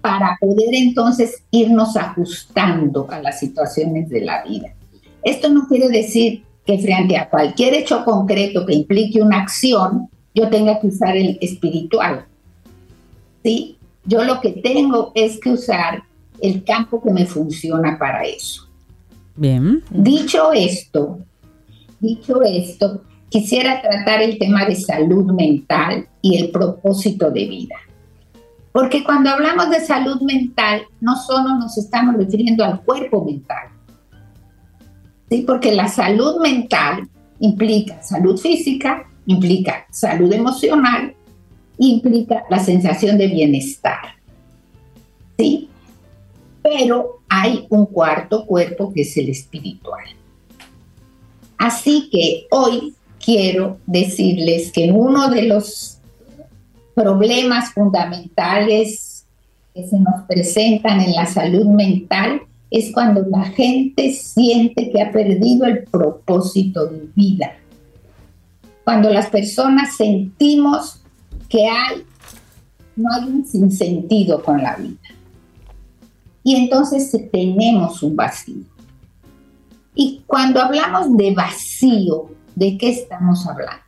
Para poder entonces irnos ajustando a las situaciones de la vida. Esto no quiere decir que frente a cualquier hecho concreto que implique una acción, yo tenga que usar el espiritual. ¿Sí? Yo lo que tengo es que usar el campo que me funciona para eso. Bien. Dicho esto, dicho esto, quisiera tratar el tema de salud mental y el propósito de vida. Porque cuando hablamos de salud mental, no solo nos estamos refiriendo al cuerpo mental, ¿sí? porque la salud mental implica salud física, implica salud emocional, implica la sensación de bienestar. ¿sí? Pero hay un cuarto cuerpo que es el espiritual. Así que hoy quiero decirles que uno de los problemas fundamentales que se nos presentan en la salud mental es cuando la gente siente que ha perdido el propósito de vida. Cuando las personas sentimos que hay, no hay un sinsentido con la vida. Y entonces tenemos un vacío. Y cuando hablamos de vacío, ¿de qué estamos hablando?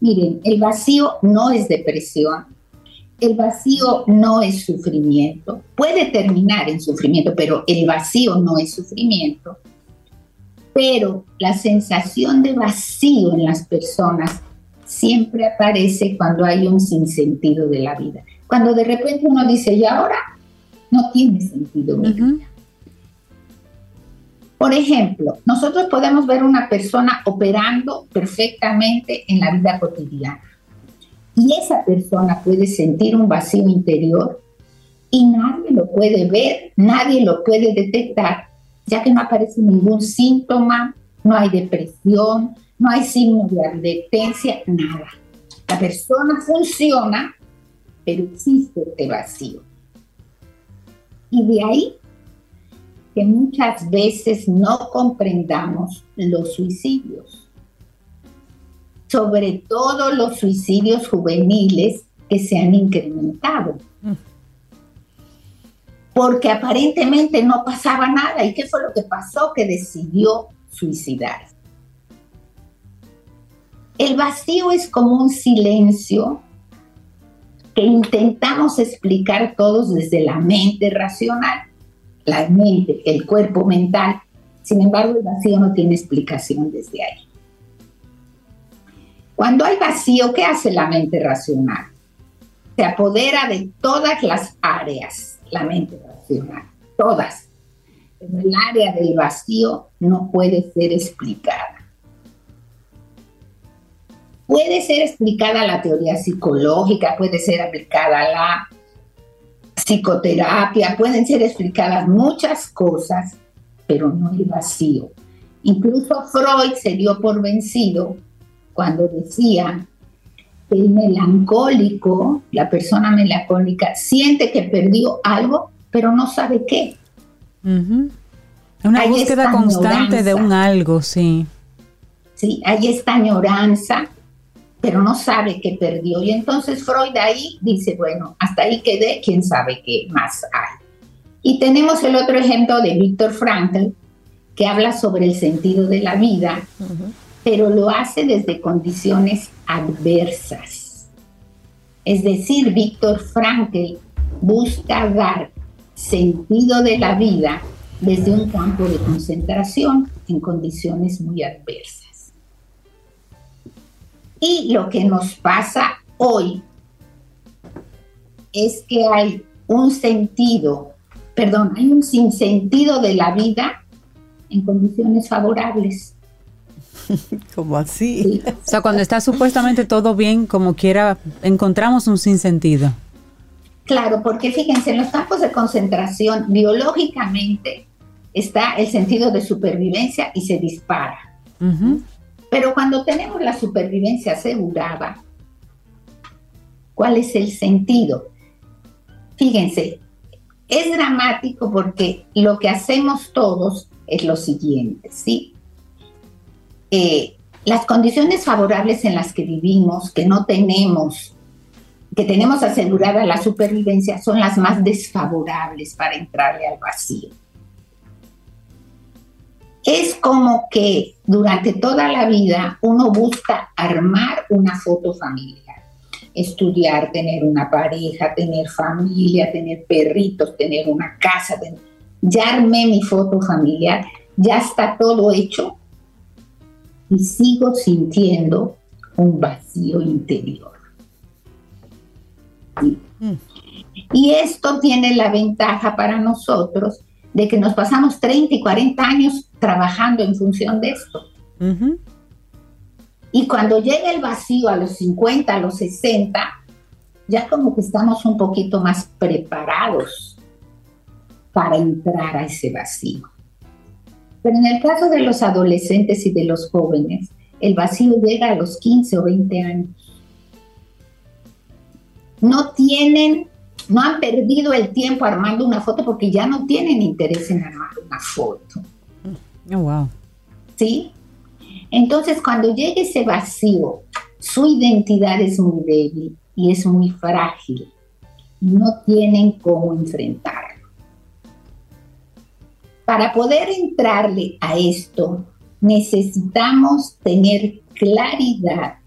Miren, el vacío no es depresión, el vacío no es sufrimiento, puede terminar en sufrimiento, pero el vacío no es sufrimiento. Pero la sensación de vacío en las personas siempre aparece cuando hay un sinsentido de la vida. Cuando de repente uno dice, y ahora no tiene sentido. Por ejemplo, nosotros podemos ver una persona operando perfectamente en la vida cotidiana y esa persona puede sentir un vacío interior y nadie lo puede ver, nadie lo puede detectar, ya que no aparece ningún síntoma, no hay depresión, no hay signo de advertencia, nada. La persona funciona, pero existe este vacío. Y de ahí que muchas veces no comprendamos los suicidios, sobre todo los suicidios juveniles que se han incrementado. Porque aparentemente no pasaba nada. ¿Y qué fue lo que pasó? Que decidió suicidarse. El vacío es como un silencio que intentamos explicar todos desde la mente racional la mente, el cuerpo mental. Sin embargo, el vacío no tiene explicación desde ahí. Cuando hay vacío, ¿qué hace la mente racional? Se apodera de todas las áreas, la mente racional, todas. Pero el área del vacío no puede ser explicada. Puede ser explicada la teoría psicológica, puede ser aplicada la psicoterapia, pueden ser explicadas muchas cosas, pero no el vacío. Incluso Freud se dio por vencido cuando decía que el melancólico, la persona melancólica, siente que perdió algo, pero no sabe qué. Una búsqueda constante de un algo, sí. Sí, hay esta añoranza pero no sabe que perdió. Y entonces Freud ahí dice, bueno, hasta ahí quedé, quién sabe qué más hay. Y tenemos el otro ejemplo de Víctor Frankl, que habla sobre el sentido de la vida, pero lo hace desde condiciones adversas. Es decir, Víctor Frankl busca dar sentido de la vida desde un campo de concentración en condiciones muy adversas. Y lo que nos pasa hoy es que hay un sentido, perdón, hay un sinsentido de la vida en condiciones favorables. ¿Cómo así? O sea, cuando está supuestamente todo bien, como quiera, encontramos un sinsentido. Claro, porque fíjense, en los campos de concentración, biológicamente está el sentido de supervivencia y se dispara. Pero cuando tenemos la supervivencia asegurada, ¿cuál es el sentido? Fíjense, es dramático porque lo que hacemos todos es lo siguiente, ¿sí? Eh, las condiciones favorables en las que vivimos, que no tenemos, que tenemos asegurada la supervivencia, son las más desfavorables para entrarle al vacío es como que durante toda la vida uno busca armar una foto familiar, estudiar, tener una pareja, tener familia, tener perritos, tener una casa. Ya armé mi foto familiar, ya está todo hecho. y sigo sintiendo un vacío interior. Mm. Y esto tiene la ventaja para nosotros de que nos pasamos 30 y 40 años trabajando en función de esto. Y cuando llega el vacío a los 50, a los 60, ya como que estamos un poquito más preparados para entrar a ese vacío. Pero en el caso de los adolescentes y de los jóvenes, el vacío llega a los 15 o 20 años. No tienen, no han perdido el tiempo armando una foto porque ya no tienen interés en armar una foto. Oh, wow. ¿Sí? Entonces, cuando llega ese vacío, su identidad es muy débil y es muy frágil. No tienen cómo enfrentarlo. Para poder entrarle a esto, necesitamos tener claridad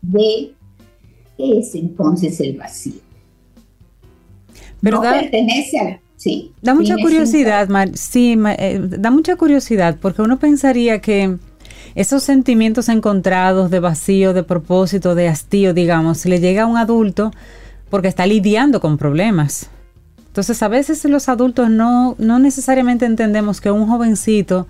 de qué es entonces el vacío. Pero no pertenece a... Sí, da mucha curiosidad, sí, eh, da mucha curiosidad porque uno pensaría que esos sentimientos encontrados de vacío, de propósito, de hastío, digamos, le llega a un adulto porque está lidiando con problemas. Entonces, a veces los adultos no, no necesariamente entendemos que un jovencito,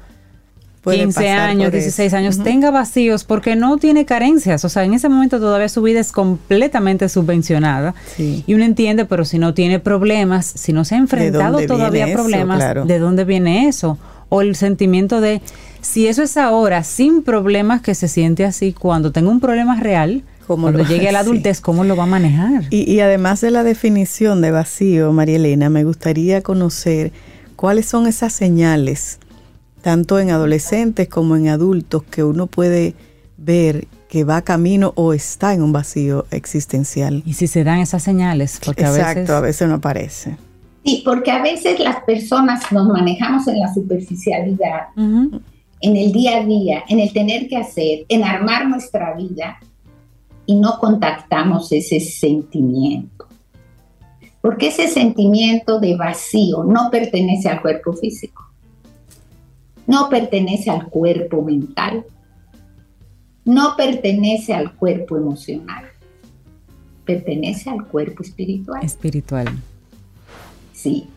15 años, 16 años, tenga vacíos porque no tiene carencias. O sea, en ese momento todavía su vida es completamente subvencionada. Y uno entiende, pero si no tiene problemas, si no se ha enfrentado todavía a problemas, ¿de dónde viene eso? O el sentimiento de, si eso es ahora, sin problemas, que se siente así, cuando tenga un problema real, cuando llegue a la adultez, ¿cómo lo va a manejar? Y, además de la definición de vacío, María Elena, me gustaría conocer cuáles son esas señales, tanto en adolescentes como en adultos, que uno puede ver que va camino o está en un vacío existencial. Y si se dan esas señales, porque a veces... a veces no aparece. Sí, porque a veces las personas nos manejamos en la superficialidad, en el día a día, en el tener que hacer, en armar nuestra vida, y no contactamos ese sentimiento. Porque ese sentimiento de vacío no pertenece al cuerpo físico, no pertenece al cuerpo mental, no pertenece al cuerpo emocional, pertenece al cuerpo espiritual. Espiritual. Sí.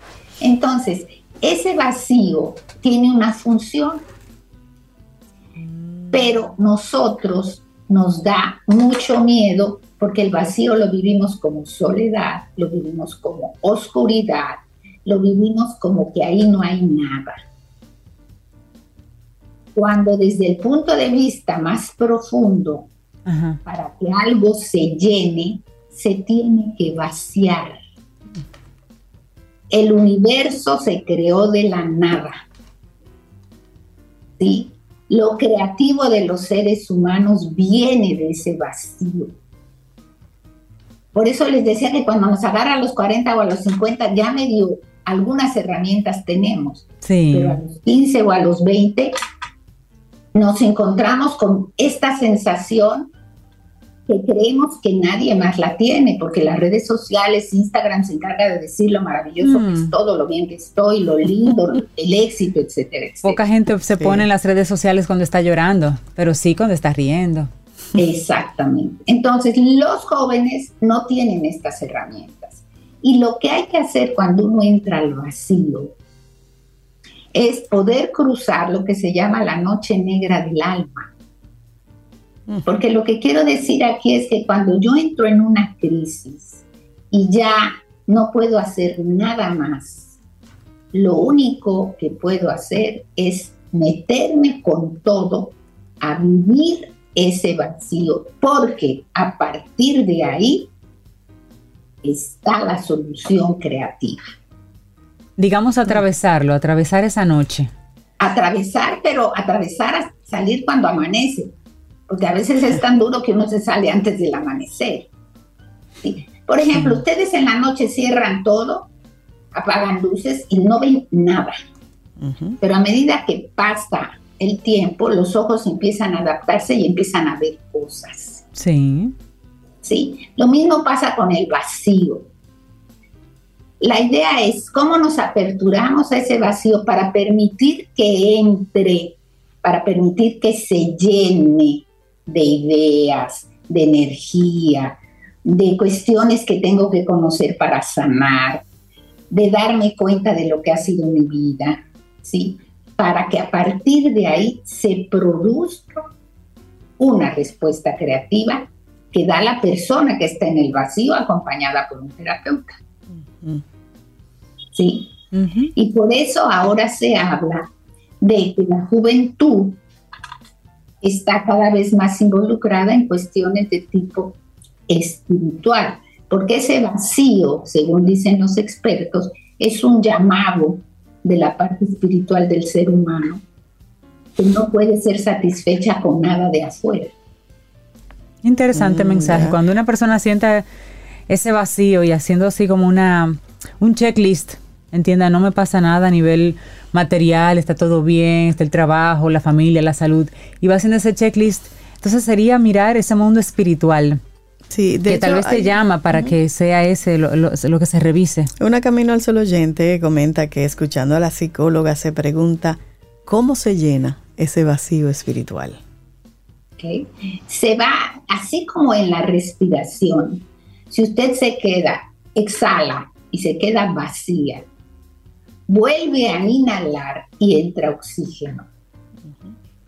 Entonces, ese vacío tiene una función, pero nosotros nos da mucho miedo porque el vacío lo vivimos como soledad, lo vivimos como oscuridad, lo vivimos como que ahí no hay nada. Cuando desde el punto de vista más profundo, para que algo se llene, se tiene que vaciar. El universo se creó de la nada. ¿Sí? Lo creativo de los seres humanos viene de ese vacío. Por eso les decía que cuando nos agarra a los 40 o a los 50, ya medio algunas herramientas tenemos. Pero a los 15 o a los 20 nos encontramos con esta sensación que creemos que nadie más la tiene, porque las redes sociales, Instagram se encarga de decir lo maravilloso que es mm. todo, lo bien que estoy, lo lindo, el éxito, etcétera, etcétera. Poca gente se pone en las redes sociales cuando está llorando, pero sí cuando está riendo. Exactamente. Entonces, los jóvenes no tienen estas herramientas. Y lo que hay que hacer cuando uno entra al vacío es poder cruzar lo que se llama la noche negra del alma porque lo que quiero decir aquí es que cuando yo entro en una crisis y ya no puedo hacer nada más, lo único que puedo hacer es meterme con todo a vivir ese vacío, porque a partir de ahí está la solución creativa. Digamos atravesarlo, atravesar esa noche. Atravesar, pero atravesar, salir cuando amanece porque a veces es tan duro que uno se sale antes del amanecer. Por ejemplo, ustedes en la noche cierran todo, apagan luces y no ven nada. Pero a medida que pasa el tiempo, los ojos empiezan a adaptarse y empiezan a ver cosas. Sí. Sí. Lo mismo pasa con el vacío. La idea es cómo nos aperturamos a ese vacío para permitir que entre para permitir que se llene de ideas, de energía, de cuestiones que tengo que conocer para sanar, de darme cuenta de lo que ha sido mi vida, ¿sí? Para que a partir de ahí se produzca una respuesta creativa que da la persona que está en el vacío acompañada por un terapeuta. ¿Sí? Y por eso ahora se habla de que la juventud está cada vez más involucrada en cuestiones de tipo espiritual, porque ese vacío, según dicen los expertos, es un llamado de la parte espiritual del ser humano que no puede ser satisfecha con nada de afuera. Interesante mm, mensaje. Cuando una persona sienta ese vacío y haciendo así como una un checklist, entienda, no me pasa nada a nivel material, está todo bien, está el trabajo, la familia, la salud, y va haciendo ese checklist, entonces sería mirar ese mundo espiritual. Sí, de que tal vez te llama para que sea ese lo, que se revise. Una Camino al Sol oyente comenta que escuchando a la psicóloga se pregunta, ¿cómo se llena ese vacío espiritual? Se va así como en la respiración. Si usted se queda, exhala y se queda vacía, vuelve a inhalar y entra oxígeno.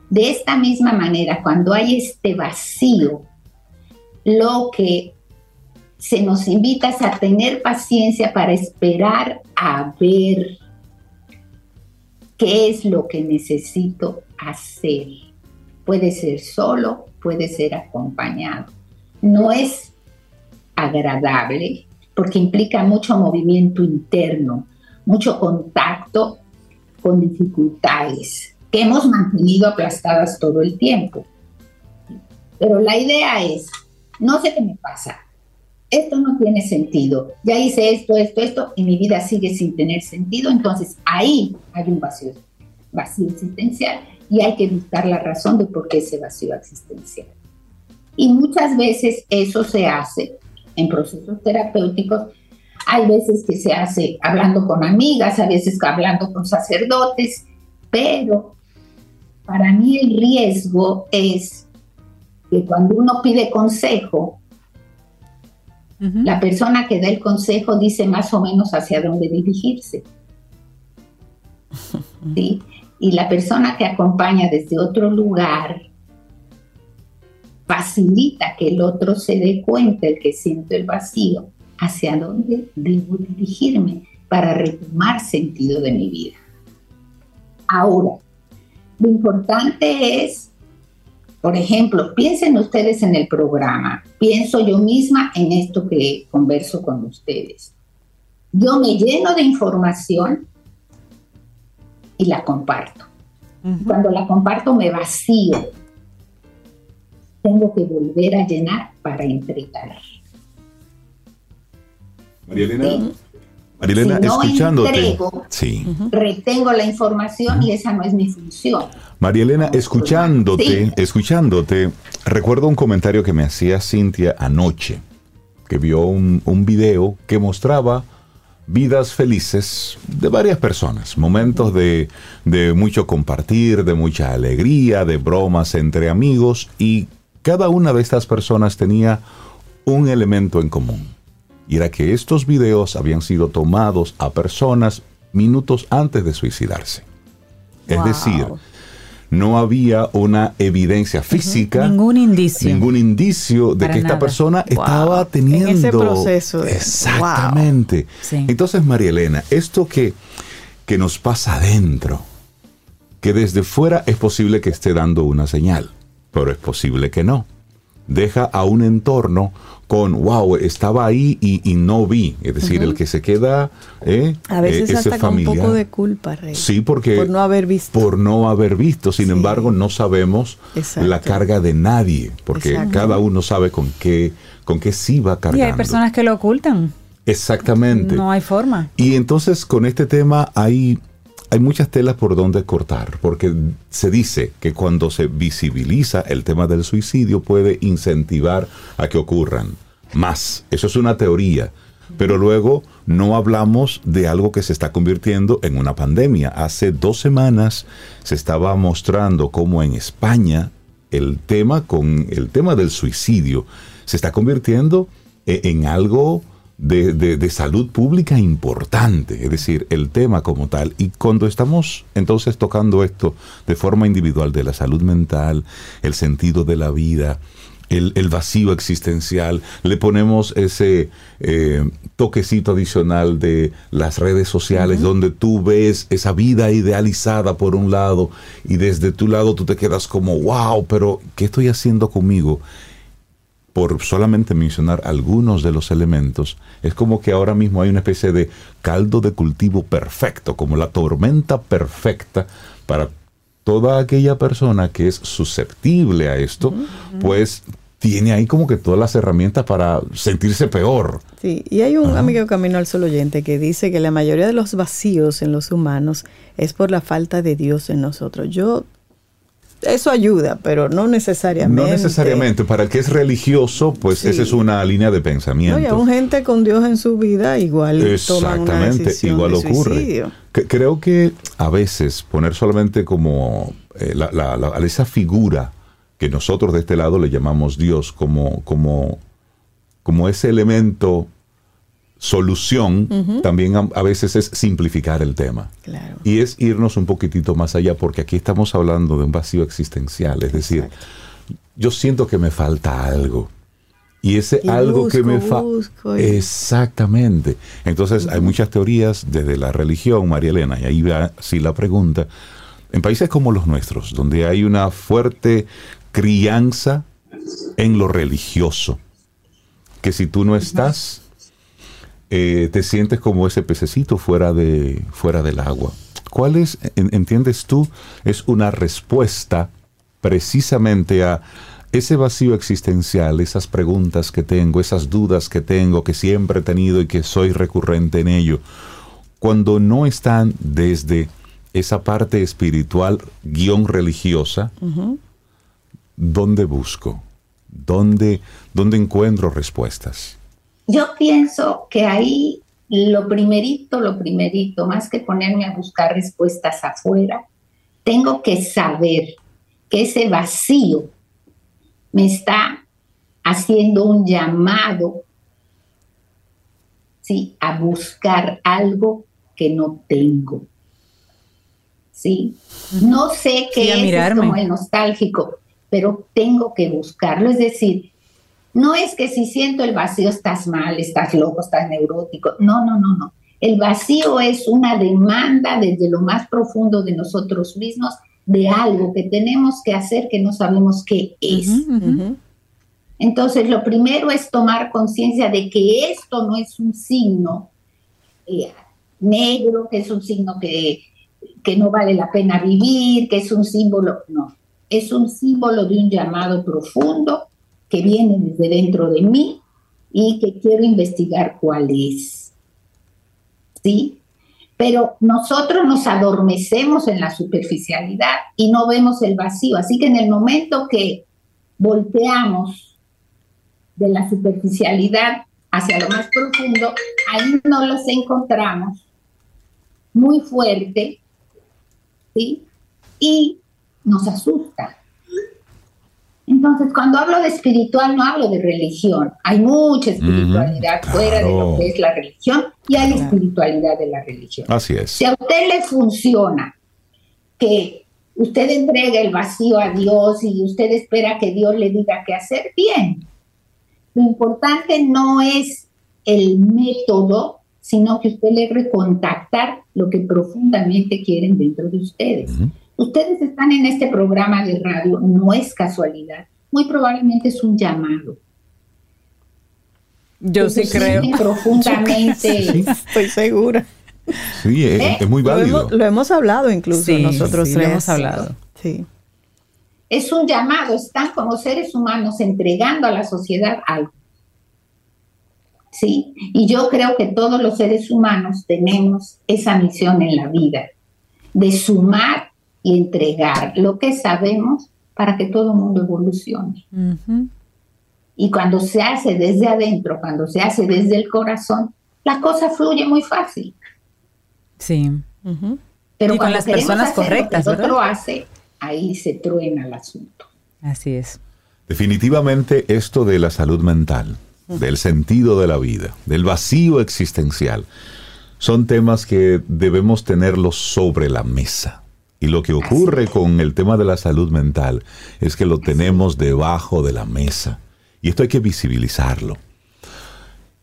De esta misma manera, cuando hay este vacío, lo que se nos invita es a tener paciencia para esperar a ver qué es lo que necesito hacer. Puede ser solo, puede ser acompañado. No es agradable porque implica mucho movimiento interno, mucho contacto con dificultades que hemos mantenido aplastadas todo el tiempo. Pero la idea es, no sé qué me pasa, esto no tiene sentido, ya hice esto, esto, esto, y mi vida sigue sin tener sentido, entonces ahí hay un vacío, vacío existencial y hay que buscar la razón de por qué ese vacío existencial. Y muchas veces eso se hace en procesos terapéuticos hay veces que se hace hablando con amigas, a veces hablando con sacerdotes, pero para mí el riesgo es que cuando uno pide consejo, la persona que da el consejo dice más o menos hacia dónde dirigirse. Y la persona que acompaña desde otro lugar facilita que el otro se dé cuenta, el que siente el vacío, hacia dónde debo dirigirme para retomar sentido de mi vida. Ahora, lo importante es, por ejemplo, piensen ustedes en el programa, pienso yo misma en esto que converso con ustedes. Yo me lleno de información y la comparto. Cuando la comparto me vacío. Tengo que volver a llenar para entregar. María Elena, escuchándote. sí. Retengo la información y esa no es mi función. María Elena, escuchándote, escuchándote, recuerdo un comentario que me hacía Cintia anoche, que vio un, un video que mostraba vidas felices de varias personas, momentos de, de mucho compartir, de mucha alegría, de bromas entre amigos y cada una de estas personas tenía un elemento en común y era que estos videos habían sido tomados a personas minutos antes de suicidarse. Es decir, no había una evidencia física, ningún indicio, ningún indicio de que esta persona estaba teniendo ese proceso. Exactamente. Entonces, María Elena, esto que, que nos pasa adentro, que desde fuera es posible que esté dando una señal, pero es posible que no. Deja a un entorno con, wow, estaba ahí y, no vi. Es decir, el que se queda, eh, a veces eh, hasta con un poco de culpa, Rey. Sí, porque por no haber visto. Por no haber visto. Sin embargo, no sabemos la carga de nadie, porque cada uno sabe con qué, con qué sí va cargando. Y hay personas que lo ocultan. Exactamente. No hay forma. Y entonces con este tema hay hay muchas telas por donde cortar, porque se dice que cuando se visibiliza el tema del suicidio puede incentivar a que ocurran más. Eso es una teoría. Pero luego no hablamos de algo que se está convirtiendo en una pandemia. Hace dos semanas se estaba mostrando cómo en España el tema con el tema del suicidio se está convirtiendo e, en algo de, salud pública importante, es decir, el tema como tal. Y cuando estamos entonces tocando esto de forma individual, de la salud mental, el sentido de la vida, el, vacío existencial, le ponemos ese eh, toquecito adicional de las redes sociales donde tú ves esa vida idealizada por un lado y desde tu lado tú te quedas como, wow, pero ¿qué estoy haciendo conmigo? Por solamente mencionar algunos de los elementos, es como que ahora mismo hay una especie de caldo de cultivo perfecto, como la tormenta perfecta para toda aquella persona que es susceptible a esto, pues tiene ahí como que todas las herramientas para sentirse peor. Sí, y hay un amigo Camino al Sol oyente que dice que la mayoría de los vacíos en los humanos es por la falta de Dios en nosotros. Yo eso ayuda, pero no necesariamente. No necesariamente. Para el que es religioso, pues esa es una línea de pensamiento. No, y un gente con Dios en su vida igual Exactamente, igual ocurre. creo que a veces poner solamente como eh, la, esa figura que nosotros de este lado le llamamos Dios como, como, como ese elemento solución, también a, veces es simplificar el tema. Y es irnos un poquitito más allá, porque aquí estamos hablando de un vacío existencial, es decir, yo siento que me falta algo. Y ese algo que me falta... Exactamente. Entonces hay muchas teorías desde la religión, María Elena, y ahí va así la pregunta. En países como los nuestros, donde hay una fuerte crianza en lo religioso. Que si tú no estás, eh, te sientes como ese pececito fuera, de, fuera del agua. ¿Cuál es, entiendes tú, es una respuesta precisamente a ese vacío existencial, esas preguntas que tengo, esas dudas que tengo, que siempre he tenido y que soy recurrente en ello, cuando no están desde esa parte espiritual guion religiosa, ¿dónde busco? ¿Dónde, ¿Dónde encuentro respuestas? Yo pienso que ahí lo primerito, lo primerito, más que ponerme a buscar respuestas afuera, tengo que saber que ese vacío me está haciendo un llamado ¿sí? a buscar algo que no tengo. ¿sí? No sé qué es, como el nostálgico, pero tengo que buscarlo. Es decir, no es que si siento el vacío estás mal, estás loco, estás neurótico. No, no, no, no. El vacío es una demanda desde lo más profundo de nosotros mismos de algo que tenemos que hacer que no sabemos qué es. Entonces, lo primero es tomar conciencia de que esto no es un signo eh, negro, que es un signo que, que no vale la pena vivir, que es un símbolo, no es un símbolo de un llamado profundo que viene desde dentro de mí y que quiero investigar cuál es. ¿Sí? Pero nosotros nos adormecemos en la superficialidad y no vemos el vacío. Así que en el momento que volteamos de la superficialidad hacia lo más profundo, ahí no los encontramos muy fuerte, ¿sí? Y nos asusta. Entonces, cuando hablo de espiritual, no hablo de religión. Hay mucha espiritualidad fuera de lo que es la religión y hay espiritualidad de la religión. Así es. Si a usted le funciona que usted entrega el vacío a Dios y usted espera que Dios le diga qué hacer, bien. Lo importante no es el método, sino que usted le recontactar lo que profundamente quieren dentro de ustedes. Ustedes están en este programa de radio, no es casualidad, muy probablemente es un llamado. Yo sí creo. Profundamente. estoy segura. Sí, es, ¿Eh? muy válido. Lo hemos, hablado incluso nosotros sí, lo hemos hablado. Sí. Es un llamado, están como seres humanos entregando a la sociedad algo. Sí, y yo creo que todos los seres humanos tenemos esa misión en la vida, de sumar y entregar lo que sabemos para que todo el mundo evolucione. Y cuando se hace desde adentro, cuando se hace desde el corazón, la cosa fluye muy fácil. Sí. Pero con las personas correctas, lo otro hace, ahí se truena el asunto. Así es. Definitivamente esto de la salud mental, del sentido de la vida, del vacío existencial, son temas que debemos tenerlos sobre la mesa. Y lo que ocurre con el tema de la salud mental es que lo tenemos debajo de la mesa. Y esto hay que visibilizarlo.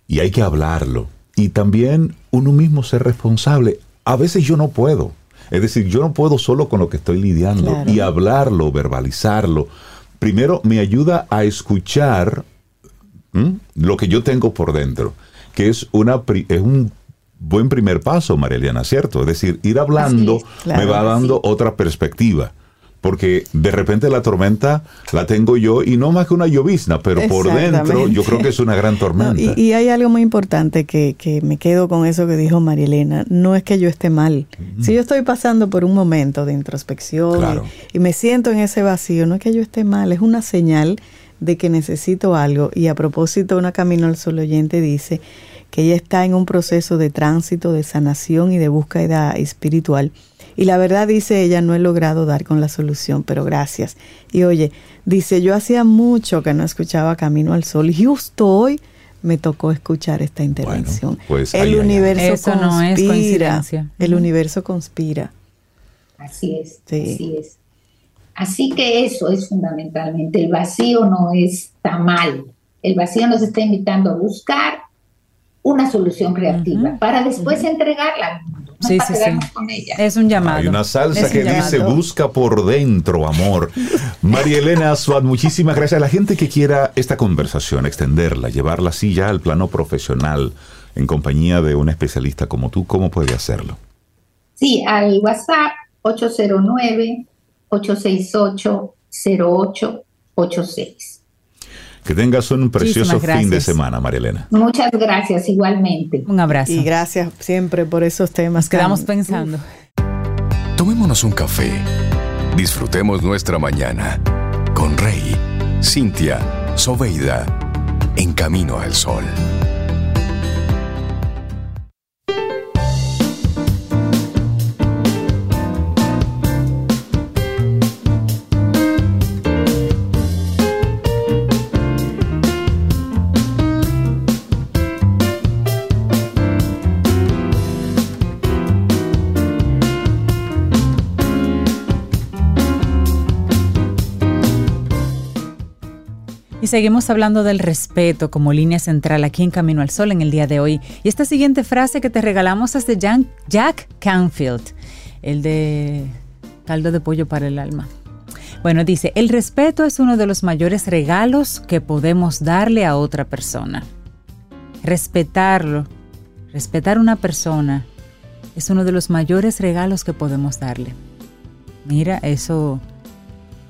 Y hay que hablarlo. Y también uno mismo ser responsable. A veces yo no puedo. Es decir, yo no puedo solo con lo que estoy lidiando y hablarlo, verbalizarlo. Primero me ayuda a escuchar lo que yo tengo por dentro, que es, una, es un buen primer paso, Marieliana, ¿cierto? Es decir, ir hablando me va dando otra perspectiva porque de repente la tormenta la tengo yo y no más que una llovizna, pero por dentro yo creo que es una gran tormenta. y, hay algo muy importante que, que, me quedo con eso que dijo María Elena, no es que yo esté mal. Si yo estoy pasando por un momento de introspección y, me siento en ese vacío, no es que yo esté mal, es una señal de que necesito algo. Y a propósito, una Camino al Sol oyente dice que ella está en un proceso de tránsito, de sanación y de búsqueda espiritual y la verdad, dice ella, no he logrado dar con la solución, pero gracias. Y oye, dice, yo hacía mucho que no escuchaba Camino al Sol y justo hoy me tocó escuchar esta intervención. pues el universo conspira. No es coincidencia. El universo conspira. Así es, así es. Así que eso es fundamentalmente. El vacío no está mal. El vacío nos está invitando a buscar una solución creativa para después entregarla al mundo. sí, sí, sí. Es un llamado. Hay una salsa que dice busca por dentro, amor. María Elena Suad, muchísimas gracias. A la gente que quiera esta conversación, extenderla, llevarla así ya al plano profesional, en compañía de un especialista como tú, ¿cómo puede hacerlo? Sí, al WhatsApp 809 868 0886. Que tengas un precioso fin de semana, María Elena. Muchas gracias, igualmente. Un abrazo. Y gracias siempre por esos temas. Quedamos pensando. Tomémonos un café. Disfrutemos nuestra mañana con Rey, Cintia, Soveida, en camino al sol. Seguimos hablando del respeto como línea central aquí en Camino al Sol en el día de hoy. Y esta siguiente frase que te regalamos es de Jack Canfield, el de caldo de pollo para el alma. Bueno, dice, el respeto es uno de los mayores regalos que podemos darle a otra persona. Respetarlo, respetar a una persona, es uno de los mayores regalos que podemos darle. Mira, eso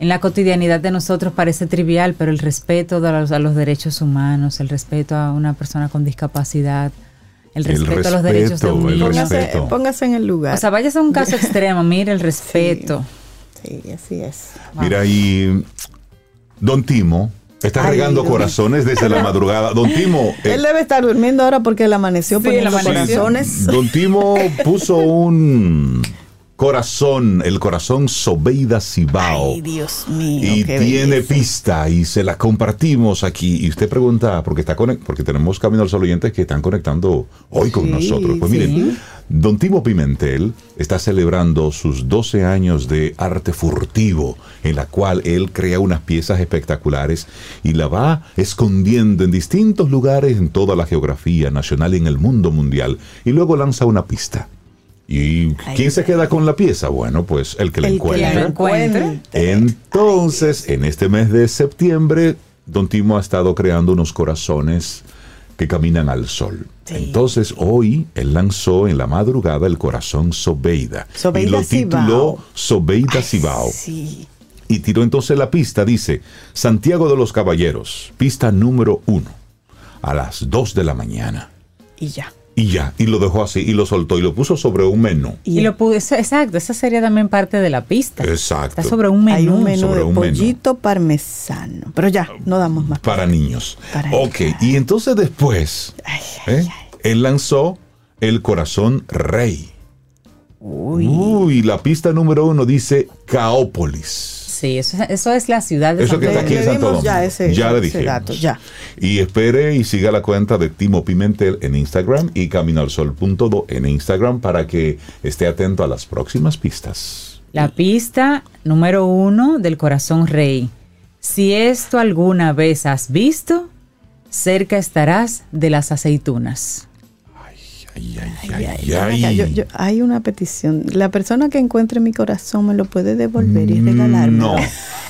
en la cotidianidad de nosotros parece trivial, pero el respeto a los, derechos humanos, el respeto a una persona con discapacidad, el respeto, a los derechos de un niño. Póngase, en el lugar. O sea, váyase a un caso extremo, mire el respeto. Sí, así es. Mira, y Don Timo, Está regando corazones desde la madrugada. Don Timo. Él eh, debe estar durmiendo ahora porque él amaneció sí, poniendo corazones. Don Timo puso un corazón, el corazón Sobeida Cibao. Ay, Dios mío. Y tiene pista y se la compartimos aquí. Y usted pregunta, porque está porque tenemos Camino al Sol oyentes que están conectando hoy con nosotros. Pues miren, Don Timo Pimentel está celebrando sus 12 años de arte furtivo, en la cual él crea unas piezas espectaculares y la va escondiendo en distintos lugares en toda la geografía nacional y en el mundo mundial. Y luego lanza una pista. ¿Y quién se queda con la pieza? Bueno, pues el que la encuentre. Entonces, en este mes de septiembre, Don Timo ha estado creando unos corazones que caminan al sol. Entonces, hoy él lanzó en la madrugada el corazón Sobeida. y lo tituló Sobeida Cibao. Y tiró entonces la pista, dice, Santiago de los Caballeros, pista número uno, a las dos de la mañana. Y ya Y ya, y lo dejó así, y lo soltó, y lo puso sobre un menú. Y, lo puso, exacto, esa sería también parte de la pista. Exacto. Está sobre un menú. Hay un menú Sobre de un menú. pollito parmesano. Pero ya, no damos más. Para niños. Para ok, y entonces después, Ay, ay, ¿eh? él lanzó el corazón rey. Uy. la pista número uno dice Caópolis. Sí, eso, eso es la ciudad de Eso que está aquí en Le Santo Domingo. ya ese- ya le ese dijimos. dato, ya. Y espere y siga la cuenta de Timo Pimentel en Instagram y caminoalsol.do en Instagram para que esté atento a las próximas pistas. La pista número uno del corazón rey. Si esto alguna vez has visto, cerca estarás de las aceitunas. Ay, ay, Ay, ay, ay, ay. venga, yo- yo- hay una petición. La persona que encuentre mi corazón me lo puede devolver y regalarme. No.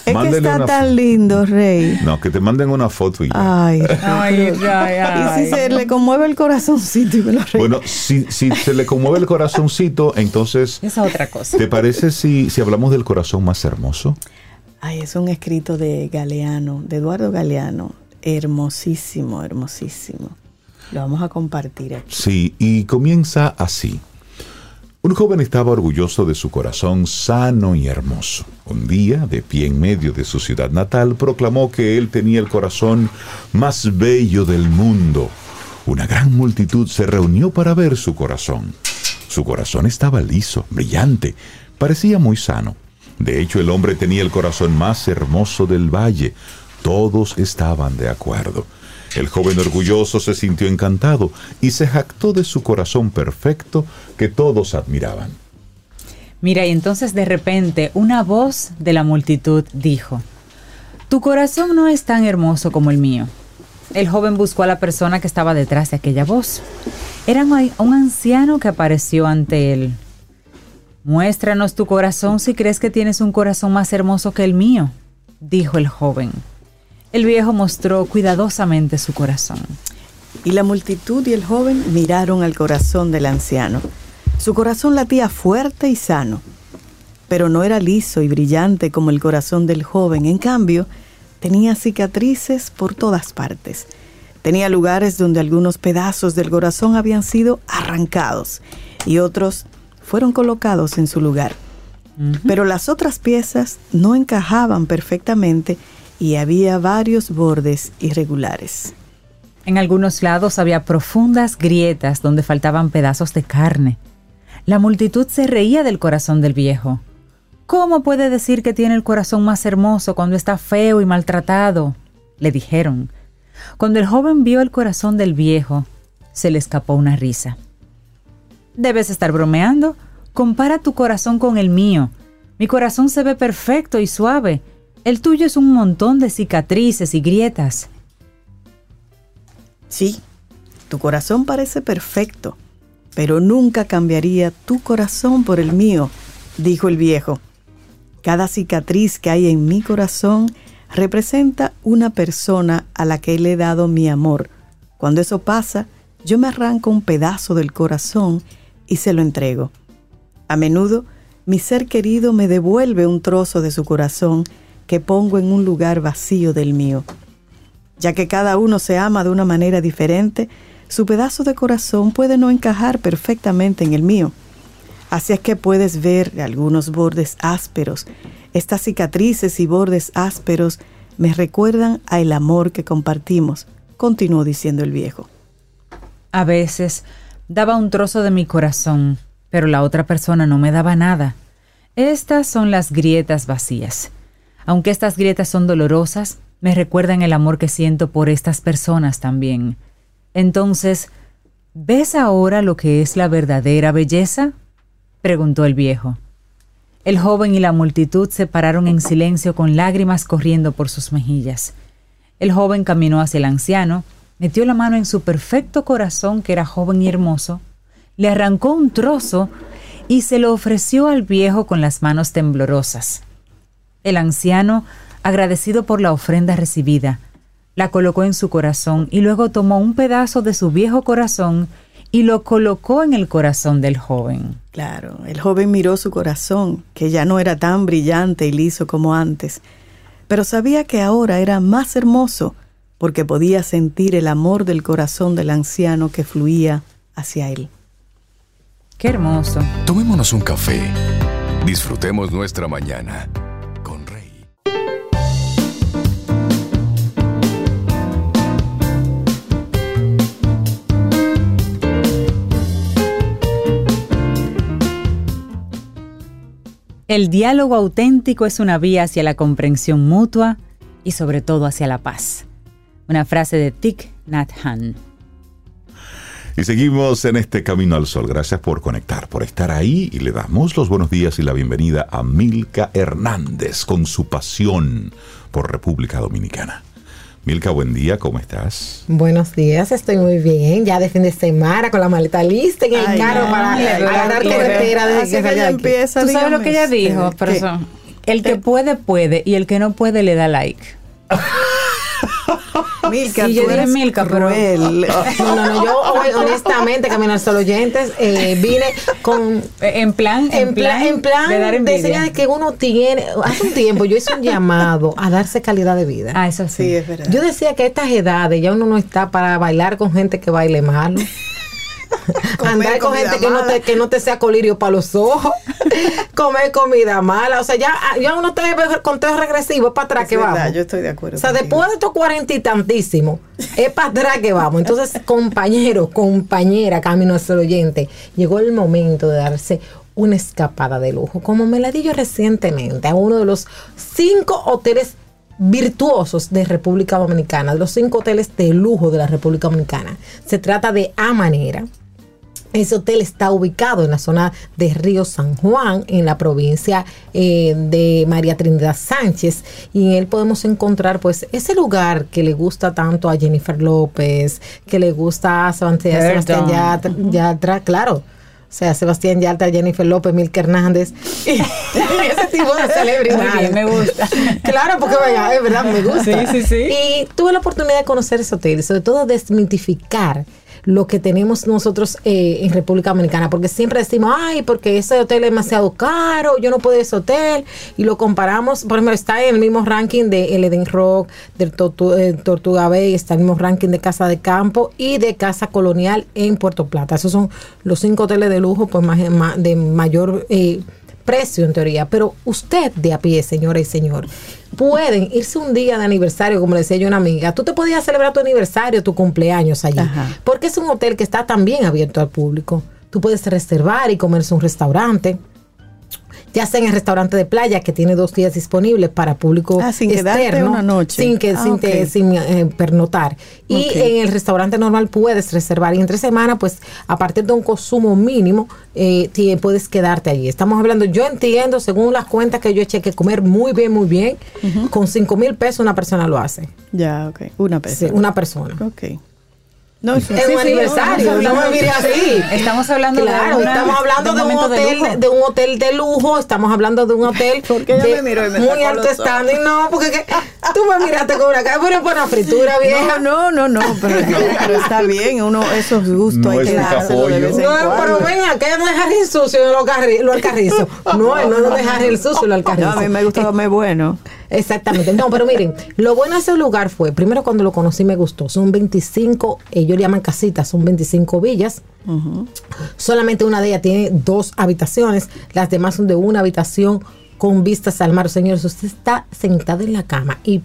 Es que está tan lindo, Rey. No, que te manden una foto y ya. Ay, Ay, ay, ay. y si se le conmueve el corazoncito y me lo regala. Bueno, si, si se le conmueve el corazoncito, entonces, Esa otra cosa. ¿te parece si, si hablamos del corazón más hermoso? Ay, es un escrito de Galeano, de Eduardo Galeano. Hermosísimo, hermosísimo. Lo vamos a compartir aquí. Sí, y comienza así. Un joven estaba orgulloso de su corazón sano y hermoso. Un día, de pie en medio de su ciudad natal, proclamó que él tenía el corazón más bello del mundo. Una gran multitud se reunió para ver su corazón. Su corazón estaba liso, brillante, parecía muy sano. De hecho, el hombre tenía el corazón más hermoso del valle. Todos estaban de acuerdo. El joven orgulloso se sintió encantado y se jactó de su corazón perfecto que todos admiraban. Mira, y entonces de repente una voz de la multitud dijo, Tu corazón no es tan hermoso como el mío. El joven buscó a la persona que estaba detrás de aquella voz. Era un anciano que apareció ante él. Muéstranos tu corazón si crees que tienes un corazón más hermoso que el mío, dijo el joven. El viejo mostró cuidadosamente su corazón. Y la multitud y el joven miraron al corazón del anciano. Su corazón latía fuerte y sano, pero no era liso y brillante como el corazón del joven. En cambio, tenía cicatrices por todas partes. Tenía lugares donde algunos pedazos del corazón habían sido arrancados y otros fueron colocados en su lugar. Pero las otras piezas no encajaban perfectamente y había varios bordes irregulares. En algunos lados había profundas grietas donde faltaban pedazos de carne. La multitud se reía del corazón del viejo. ¿Cómo puede decir que tiene el corazón más hermoso cuando está feo y maltratado? le dijeron. Cuando el joven vio el corazón del viejo, se le escapó una risa. Debes estar bromeando. Compara tu corazón con el mío. Mi corazón se ve perfecto y suave. El tuyo es un montón de cicatrices y grietas. Sí, tu corazón parece perfecto, pero nunca cambiaría tu corazón por el mío, dijo el viejo. Cada cicatriz que hay en mi corazón representa una persona a la que le he dado mi amor. Cuando eso pasa, yo me arranco un pedazo del corazón y se lo entrego. A menudo, mi ser querido me devuelve un trozo de su corazón que pongo en un lugar vacío del mío. Ya que cada uno se ama de una manera diferente, su pedazo de corazón puede no encajar perfectamente en el mío. Así es que puedes ver algunos bordes ásperos. Estas cicatrices y bordes ásperos me recuerdan al amor que compartimos, continuó diciendo el viejo. A veces daba un trozo de mi corazón, pero la otra persona no me daba nada. Estas son las grietas vacías. Aunque estas grietas son dolorosas, me recuerdan el amor que siento por estas personas también. Entonces, ¿ves ahora lo que es la verdadera belleza? preguntó el viejo. El joven y la multitud se pararon en silencio con lágrimas corriendo por sus mejillas. El joven caminó hacia el anciano, metió la mano en su perfecto corazón, que era joven y hermoso, le arrancó un trozo y se lo ofreció al viejo con las manos temblorosas. El anciano, agradecido por la ofrenda recibida, la colocó en su corazón y luego tomó un pedazo de su viejo corazón y lo colocó en el corazón del joven. Claro, el joven miró su corazón, que ya no era tan brillante y liso como antes, pero sabía que ahora era más hermoso porque podía sentir el amor del corazón del anciano que fluía hacia Él. Qué hermoso. Tomémonos un café. Disfrutemos nuestra mañana El diálogo auténtico es una vía hacia la comprensión mutua y sobre todo hacia la paz. Una frase de Thich Nhat. Y seguimos en este Camino al Sol. Gracias por conectar, por estar ahí y le damos los buenos días y la bienvenida a Milka Hernández con su pasión por República Dominicana. Milka, buen día, ¿cómo estás? Buenos días, estoy muy bien. Ya de fin de semana con la maleta lista en el Ay, carro no, para agarrar carretera desde así que aquí. empieza, ¿Tú sabes lo que ella dijo? el que puede, puede y el que no puede le da like. Milka, Sí, yo dije Milka, pero- cruel. No, no, no, yo hoy, honestamente, Camino al Sol oyentes, eh, vine con Eh, En plan, en plan, en plan de dar de envidia. señal de que uno tiene, hace un tiempo yo hice un llamado a darse calidad de vida. Ah, eso sí. Sí, es verdad. Yo decía que a estas edades ya uno no está para bailar con gente que baile malo. Andar con gente que no, te, que no te sea colirio para los ojos. comer comida mala. O sea, ya, ya uno está en conteo regresivo, para atrás Es que verdad, vamos. yo estoy de acuerdo O sea, contigo. después de estos cuarenta y tantísimos, es para atrás que vamos. Entonces, compañero, compañera, camino al oyente, llegó el momento de darse una escapada de lujo. Como me la di yo recientemente a uno de los cinco hoteles virtuosos de República Dominicana, de los cinco hoteles de lujo de la República Dominicana. Se trata de A Manera. Ese hotel está ubicado en la zona de Río San Juan, en la provincia eh, de María Trinidad Sánchez, y en él podemos encontrar pues ese lugar que le gusta tanto a Jennifer López, que le gusta a Sebastián. Sebastián Yatra, Yatra, claro. O sea, Sebastián Yatra, Jennifer López, Milka Hernández, y ese tipo de celebridades. Me gusta. Claro, porque vaya, es verdad, me gusta. Sí, sí, sí. Y tuve la oportunidad de conocer ese hotel y sobre todo desmitificar lo que tenemos nosotros eh, en República Dominicana, porque siempre decimos, ay, porque ese hotel es demasiado caro, yo no puedo ir ese hotel, y lo comparamos, por ejemplo, está en el mismo ranking de el Eden Rock, del Tortu- eh, Tortuga Bay, está en el mismo ranking de Casa de Campo y de Casa Colonial en Puerto Plata. Esos son los cinco hoteles de lujo pues más- de mayor... eh, precio en teoría, pero usted de a pie, señora y señor, pueden irse un día de aniversario, como le decía yo a una amiga, tú te podías celebrar tu aniversario, tu cumpleaños allí, Ajá. porque es un hotel que está también abierto al público. Tú puedes reservar y comerse un restaurante. Ya sea en el restaurante de playa que tiene dos días disponibles para público Ah, sin externo, una noche. sin que Ah, sin, te- ok. sin, eh, pernotar. Y en el restaurante normal puedes reservar y entre semana, pues a partir de un consumo mínimo, eh, puedes quedarte allí. Estamos hablando, yo entiendo, según las cuentas que yo eché, que comer muy bien, muy bien, con 5 mil pesos una persona lo hace. Ya, ok. Una Sí, persona. una persona. Ok. No, es Es un aniversario, no me mire así. Estamos hablando Claro, de una- estamos hablando de, un hotel, de, un hotel de lujo, estamos hablando de un hotel Porque ella de me miró y me muy alto standing. No, porque que- tú me miraste con una cara, pero por una fritura vieja. No, no, no, no, pero, no, pero está bien, uno esos gustos No hay es que dárselo de vez en No, cuando. pero venga, que no dejar el sucio lo, carri- lo alcarrizo. No, no, no dejar el sucio lo No, alcarrizo. a mí me gusta comer bueno. Exactamente. No, pero miren, lo bueno de ese lugar fue, primero cuando lo conocí me gustó, son 25, ellos le llaman casitas, son 25 villas. Solamente una de ellas tiene dos habitaciones, las demás son de una habitación con vistas al mar. Señores, usted está sentado en la cama y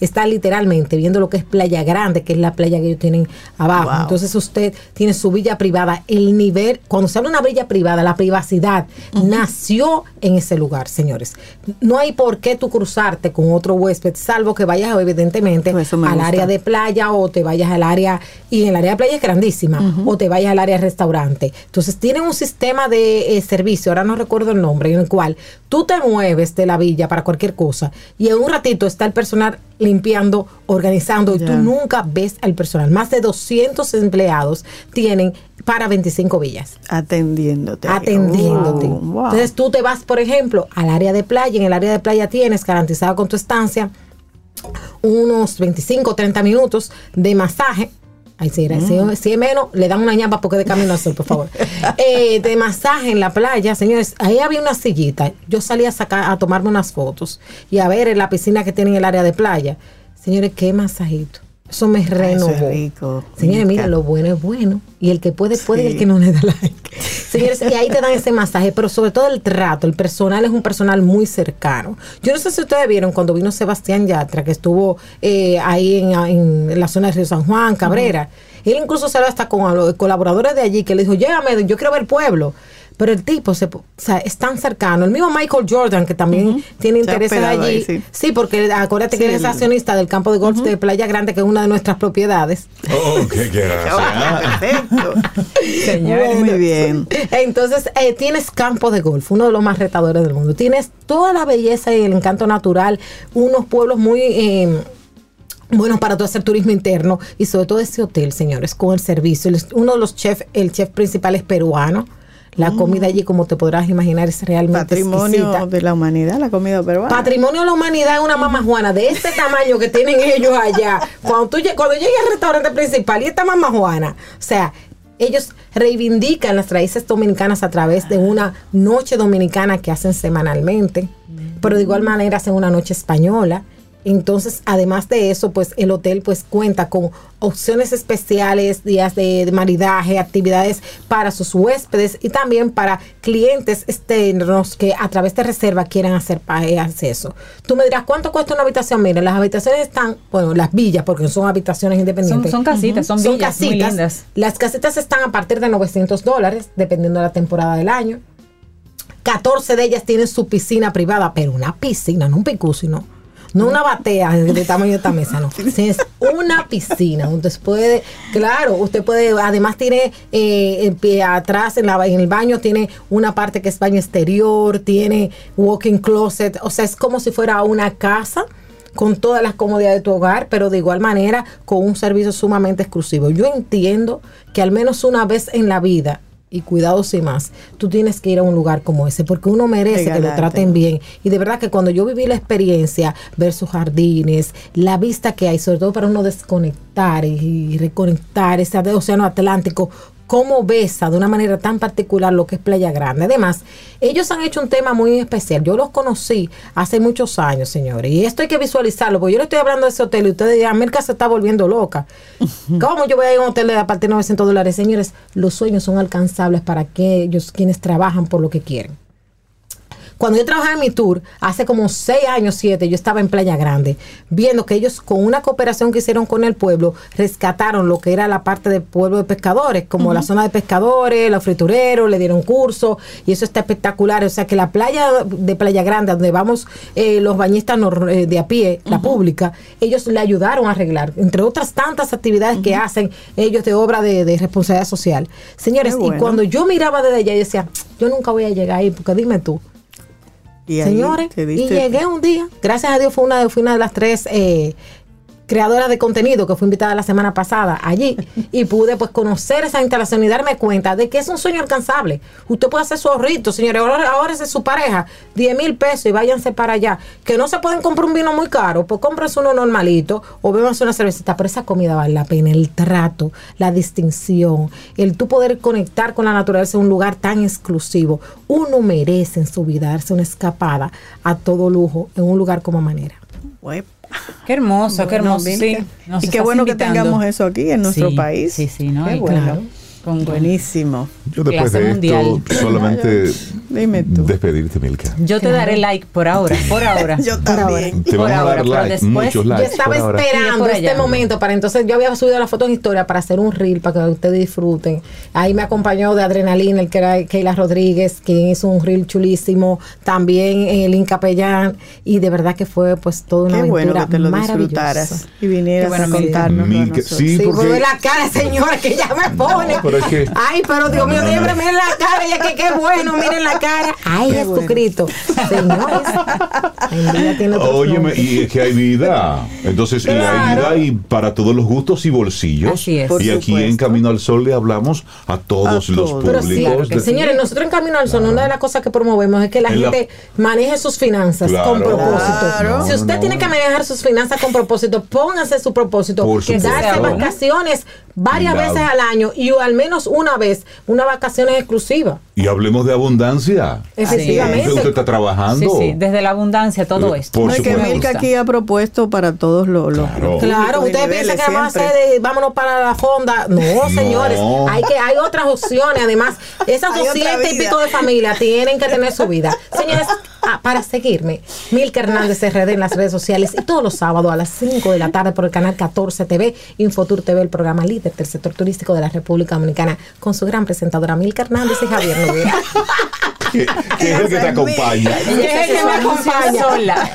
está literalmente viendo lo que es Playa Grande, que es la playa que ellos tienen abajo. Wow. Entonces usted tiene su villa privada. El nivel, cuando se habla de una villa privada, la privacidad nació en ese lugar, señores. No hay por qué tú cruzarte con otro huésped, salvo que vayas evidentemente Pues al gusta. área de playa o te vayas al área, y en el área de playa es grandísima, o te vayas al área de restaurante. Entonces tienen un sistema de eh, servicio, ahora no recuerdo el nombre, en el cual tú te mueves de la villa para cualquier cosa y en un ratito está el personal limpiando, organizando y tú nunca ves al personal. Más de 200 empleados tienen para 25 villas Atendiéndote. atendiéndote. Wow, wow. Entonces tú te vas, por ejemplo, al área de playa. En el área de playa tienes garantizado con tu estancia unos 25 o 30 minutos de masaje. Ay, si, era- si- Mm. si es menos, le dan una ñapa porque de camino al sol, por favor. Eh, de masaje en la playa, señores. Ahí había una sillita. Yo salí a sacar, a tomarme unas fotos y a ver en la piscina que tiene en el área de playa. Señores, qué masajito. Eso me renovó. rico. Señores, mira, lo bueno es bueno. Y el que puede, puede, y el que no le da like. Señores, y ahí te dan ese masaje, pero sobre todo el trato. El personal es un personal muy cercano. Yo no sé si ustedes vieron cuando vino Sebastián Yatra, que estuvo eh, ahí en, en la zona de Río San Juan, Cabrera. Él incluso salió hasta con los colaboradores de allí que le dijo, llévame, yo quiero ver pueblo. Pero el tipo se, o sea, es tan cercano. El mismo Michael Jordan, que también tiene Se ha intereses allí. ahí, sí. sí. porque acuérdate Sí, que él es el- accionista del campo de golf de Playa Grande, que es una de nuestras propiedades. Oh, qué gracia. Perfecto. Señor. Muy bien. Entonces, eh, tienes campo de golf, uno de los más retadores del mundo. Tienes toda la belleza y el encanto natural, unos pueblos muy... eh, buenos para todo hacer turismo interno y sobre todo ese hotel, señores, con el servicio. Uno de los chefs, el chef principal es peruano. La comida allí, como te podrás imaginar, es realmente Patrimonio exquisita. de la humanidad, la comida peruana. Patrimonio de la humanidad es una mamajuana de este tamaño que tienen ellos allá. Cuando tú cuando llegues al restaurante principal y esta mamajuana, o sea, ellos reivindican las raíces dominicanas a través de una noche dominicana que hacen semanalmente, pero de igual manera hacen una noche española. Entonces, además de eso, pues el hotel pues cuenta con opciones especiales, días de, de maridaje, actividades para sus huéspedes y también para clientes externos que a través de reserva quieran hacer acceso. Tú me dirás, ¿cuánto cuesta una habitación? Mira, las habitaciones están, bueno, las villas, porque son habitaciones Son, independientes. son casitas, son Son villas muy casitas. lindas. Las casitas están a partir de 900 dólares, dependiendo de la temporada del año. 14 de ellas tienen su piscina privada, pero una piscina, no un picú, no. No una batea de, tamaño de esta mesa, no. Es una piscina. Usted puede, claro, usted puede, además tiene eh, el pie atrás en, la, en el baño, tiene una parte que es baño exterior, tiene walking closet, o sea, es como si fuera una casa con todas las comodidades de tu hogar, pero de igual manera con un servicio sumamente exclusivo. Yo entiendo que al menos una vez en la vida, y cuidado sin más, tú tienes que ir a un lugar como ese, porque uno merece que lo traten bien. Y de verdad que cuando yo viví la experiencia, ver sus jardines, la vista que hay, sobre todo para uno desconectar y reconectar ese océano Atlántico, cómo besa de una manera tan particular lo que es Playa Grande. Además, ellos han hecho un tema muy especial. Yo los conocí hace muchos años, señores, y esto hay que visualizarlo, porque yo le estoy hablando de ese hotel y ustedes dirán, Mirka se está volviendo loca. ¿Cómo yo voy a ir a un hotel de a partir de 900 dólares? Señores, los sueños son alcanzables para aquellos quienes trabajan por lo que quieren. Cuando yo trabajaba en mi tour, hace como seis años, siete, yo estaba en Playa Grande, viendo que ellos con una cooperación que hicieron con el pueblo, rescataron lo que era la parte del pueblo de pescadores, como la zona de pescadores, los fritureros, le dieron curso, y eso está espectacular. O sea que la playa de Playa Grande, donde vamos eh, los bañistas eh, de a pie, la pública, ellos le ayudaron a arreglar, entre otras tantas actividades que hacen ellos de obra de, de responsabilidad social. Señores, y cuando yo miraba desde allá, yo decía, yo nunca voy a llegar ahí, porque dime tú, Y Señores, y llegué un día, gracias a Dios fue una de, fue una de las tres eh, creadoras de contenido que fue invitada la semana pasada allí y pude pues conocer esa instalación y darme cuenta de que es un sueño alcanzable. Usted puede hacer su ahorrito, señores, ahora, ahora es su pareja, 10 mil pesos y váyanse para allá. Que no se pueden comprar un vino muy caro, pues cómprense uno normalito o bébanse una cervecita, pero esa comida vale la pena, el trato, la distinción, el tú poder conectar con la naturaleza en un lugar tan exclusivo. Uno merece en su vida darse una escapada a todo lujo en un lugar como manera. Uep. Qué hermoso, qué hermoso. Sí, nos y qué bueno que invitando. tengamos eso aquí en nuestro Sí, país. Sí, sí, ¿no? Qué bueno. claro, con- Buenísimo. Yo después Clase de mundial. esto, solamente Dime tú. despedirte, Milka. Yo te daré like por ahora, por ahora. Yo también. Te Por vamos a ahora, dar pero like, después muchos yo likes. yo estaba esperando este momento para entonces yo había subido la foto en historia para hacer un reel para que ustedes disfruten. Ahí me acompañó de Adrenalina, el que era Keila Rodríguez, quien hizo un reel chulísimo, también el Capellán y de verdad que fue pues toda una Qué bueno aventura que te lo disfrutaras y vinieras Qué bueno, a Milka. contarnos. Milka, sí, Sí, porque- la cara, señora, que ya me pone. pero es que- Ay, pero Dios mío, No, no, no. la cara, ya que qué bueno, miren la cara. Ay, Qué Jesucristo. Señores, en tiene Óyeme, y es que hay vida. Entonces, y hay Claro. vida y para todos los gustos y bolsillos. Así es. Por y aquí supuesto. en Camino al Sol le hablamos a todos A los todos. Pero sí, públicos. claro de-. Señores, nosotros en Camino al Sol, una de las cosas que promovemos es que la En la- gente maneje sus finanzas Claro. con propósito. Claro. Si usted No, tiene no. que manejar sus finanzas con propósito, póngase su propósito. Por que darse Claro. vacaciones varias veces al año y al menos una vez una vacaciones exclusivas. Y hablemos de abundancia. Efectivamente. Usted, usted está trabajando. Sí, sí, desde la abundancia todo Eh, esto. por No, es que. Milka aquí ha propuesto para todos los, los- Claro. los Claro, ustedes piensan que vamos a hacer de vámonos para la fonda. No, señores, hay que hay otras opciones. Además, esas doscientas y pico de familias tienen que tener su vida. Señores, ah, para seguirme, Milka Hernández RD en las redes sociales y todos los sábados a las 5 de la tarde por el canal 14 TV, Infotur TV, el programa líder del sector turístico de la República Dominicana, con su gran presentadora Milka Hernández y Javier Noguera. que, que es el que te acompaña. Que es el que me acompaña. sola.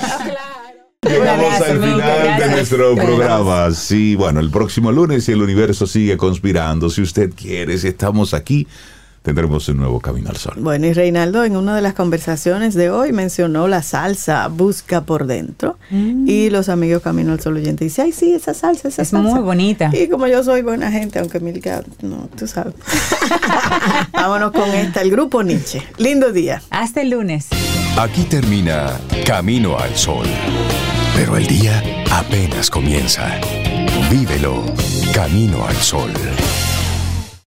Llegamos al final de nuestro programa. Sí, bueno, el próximo lunes, si el universo sigue conspirando, si usted quiere, si estamos aquí, tendremos un nuevo Camino al Sol. Bueno, y Reinaldo en una de las conversaciones de hoy mencionó la salsa Busca por Dentro y los amigos Camino al Sol oyente dice, ay sí, esa salsa, esa Es salsa. muy bonita. Y como yo soy buena gente, aunque Milka, no, tú sabes. Vámonos con esta, el grupo Nietzsche. Lindo día. Hasta el lunes. Aquí termina Camino al Sol. Pero el día apenas comienza. Vívelo Camino al Sol.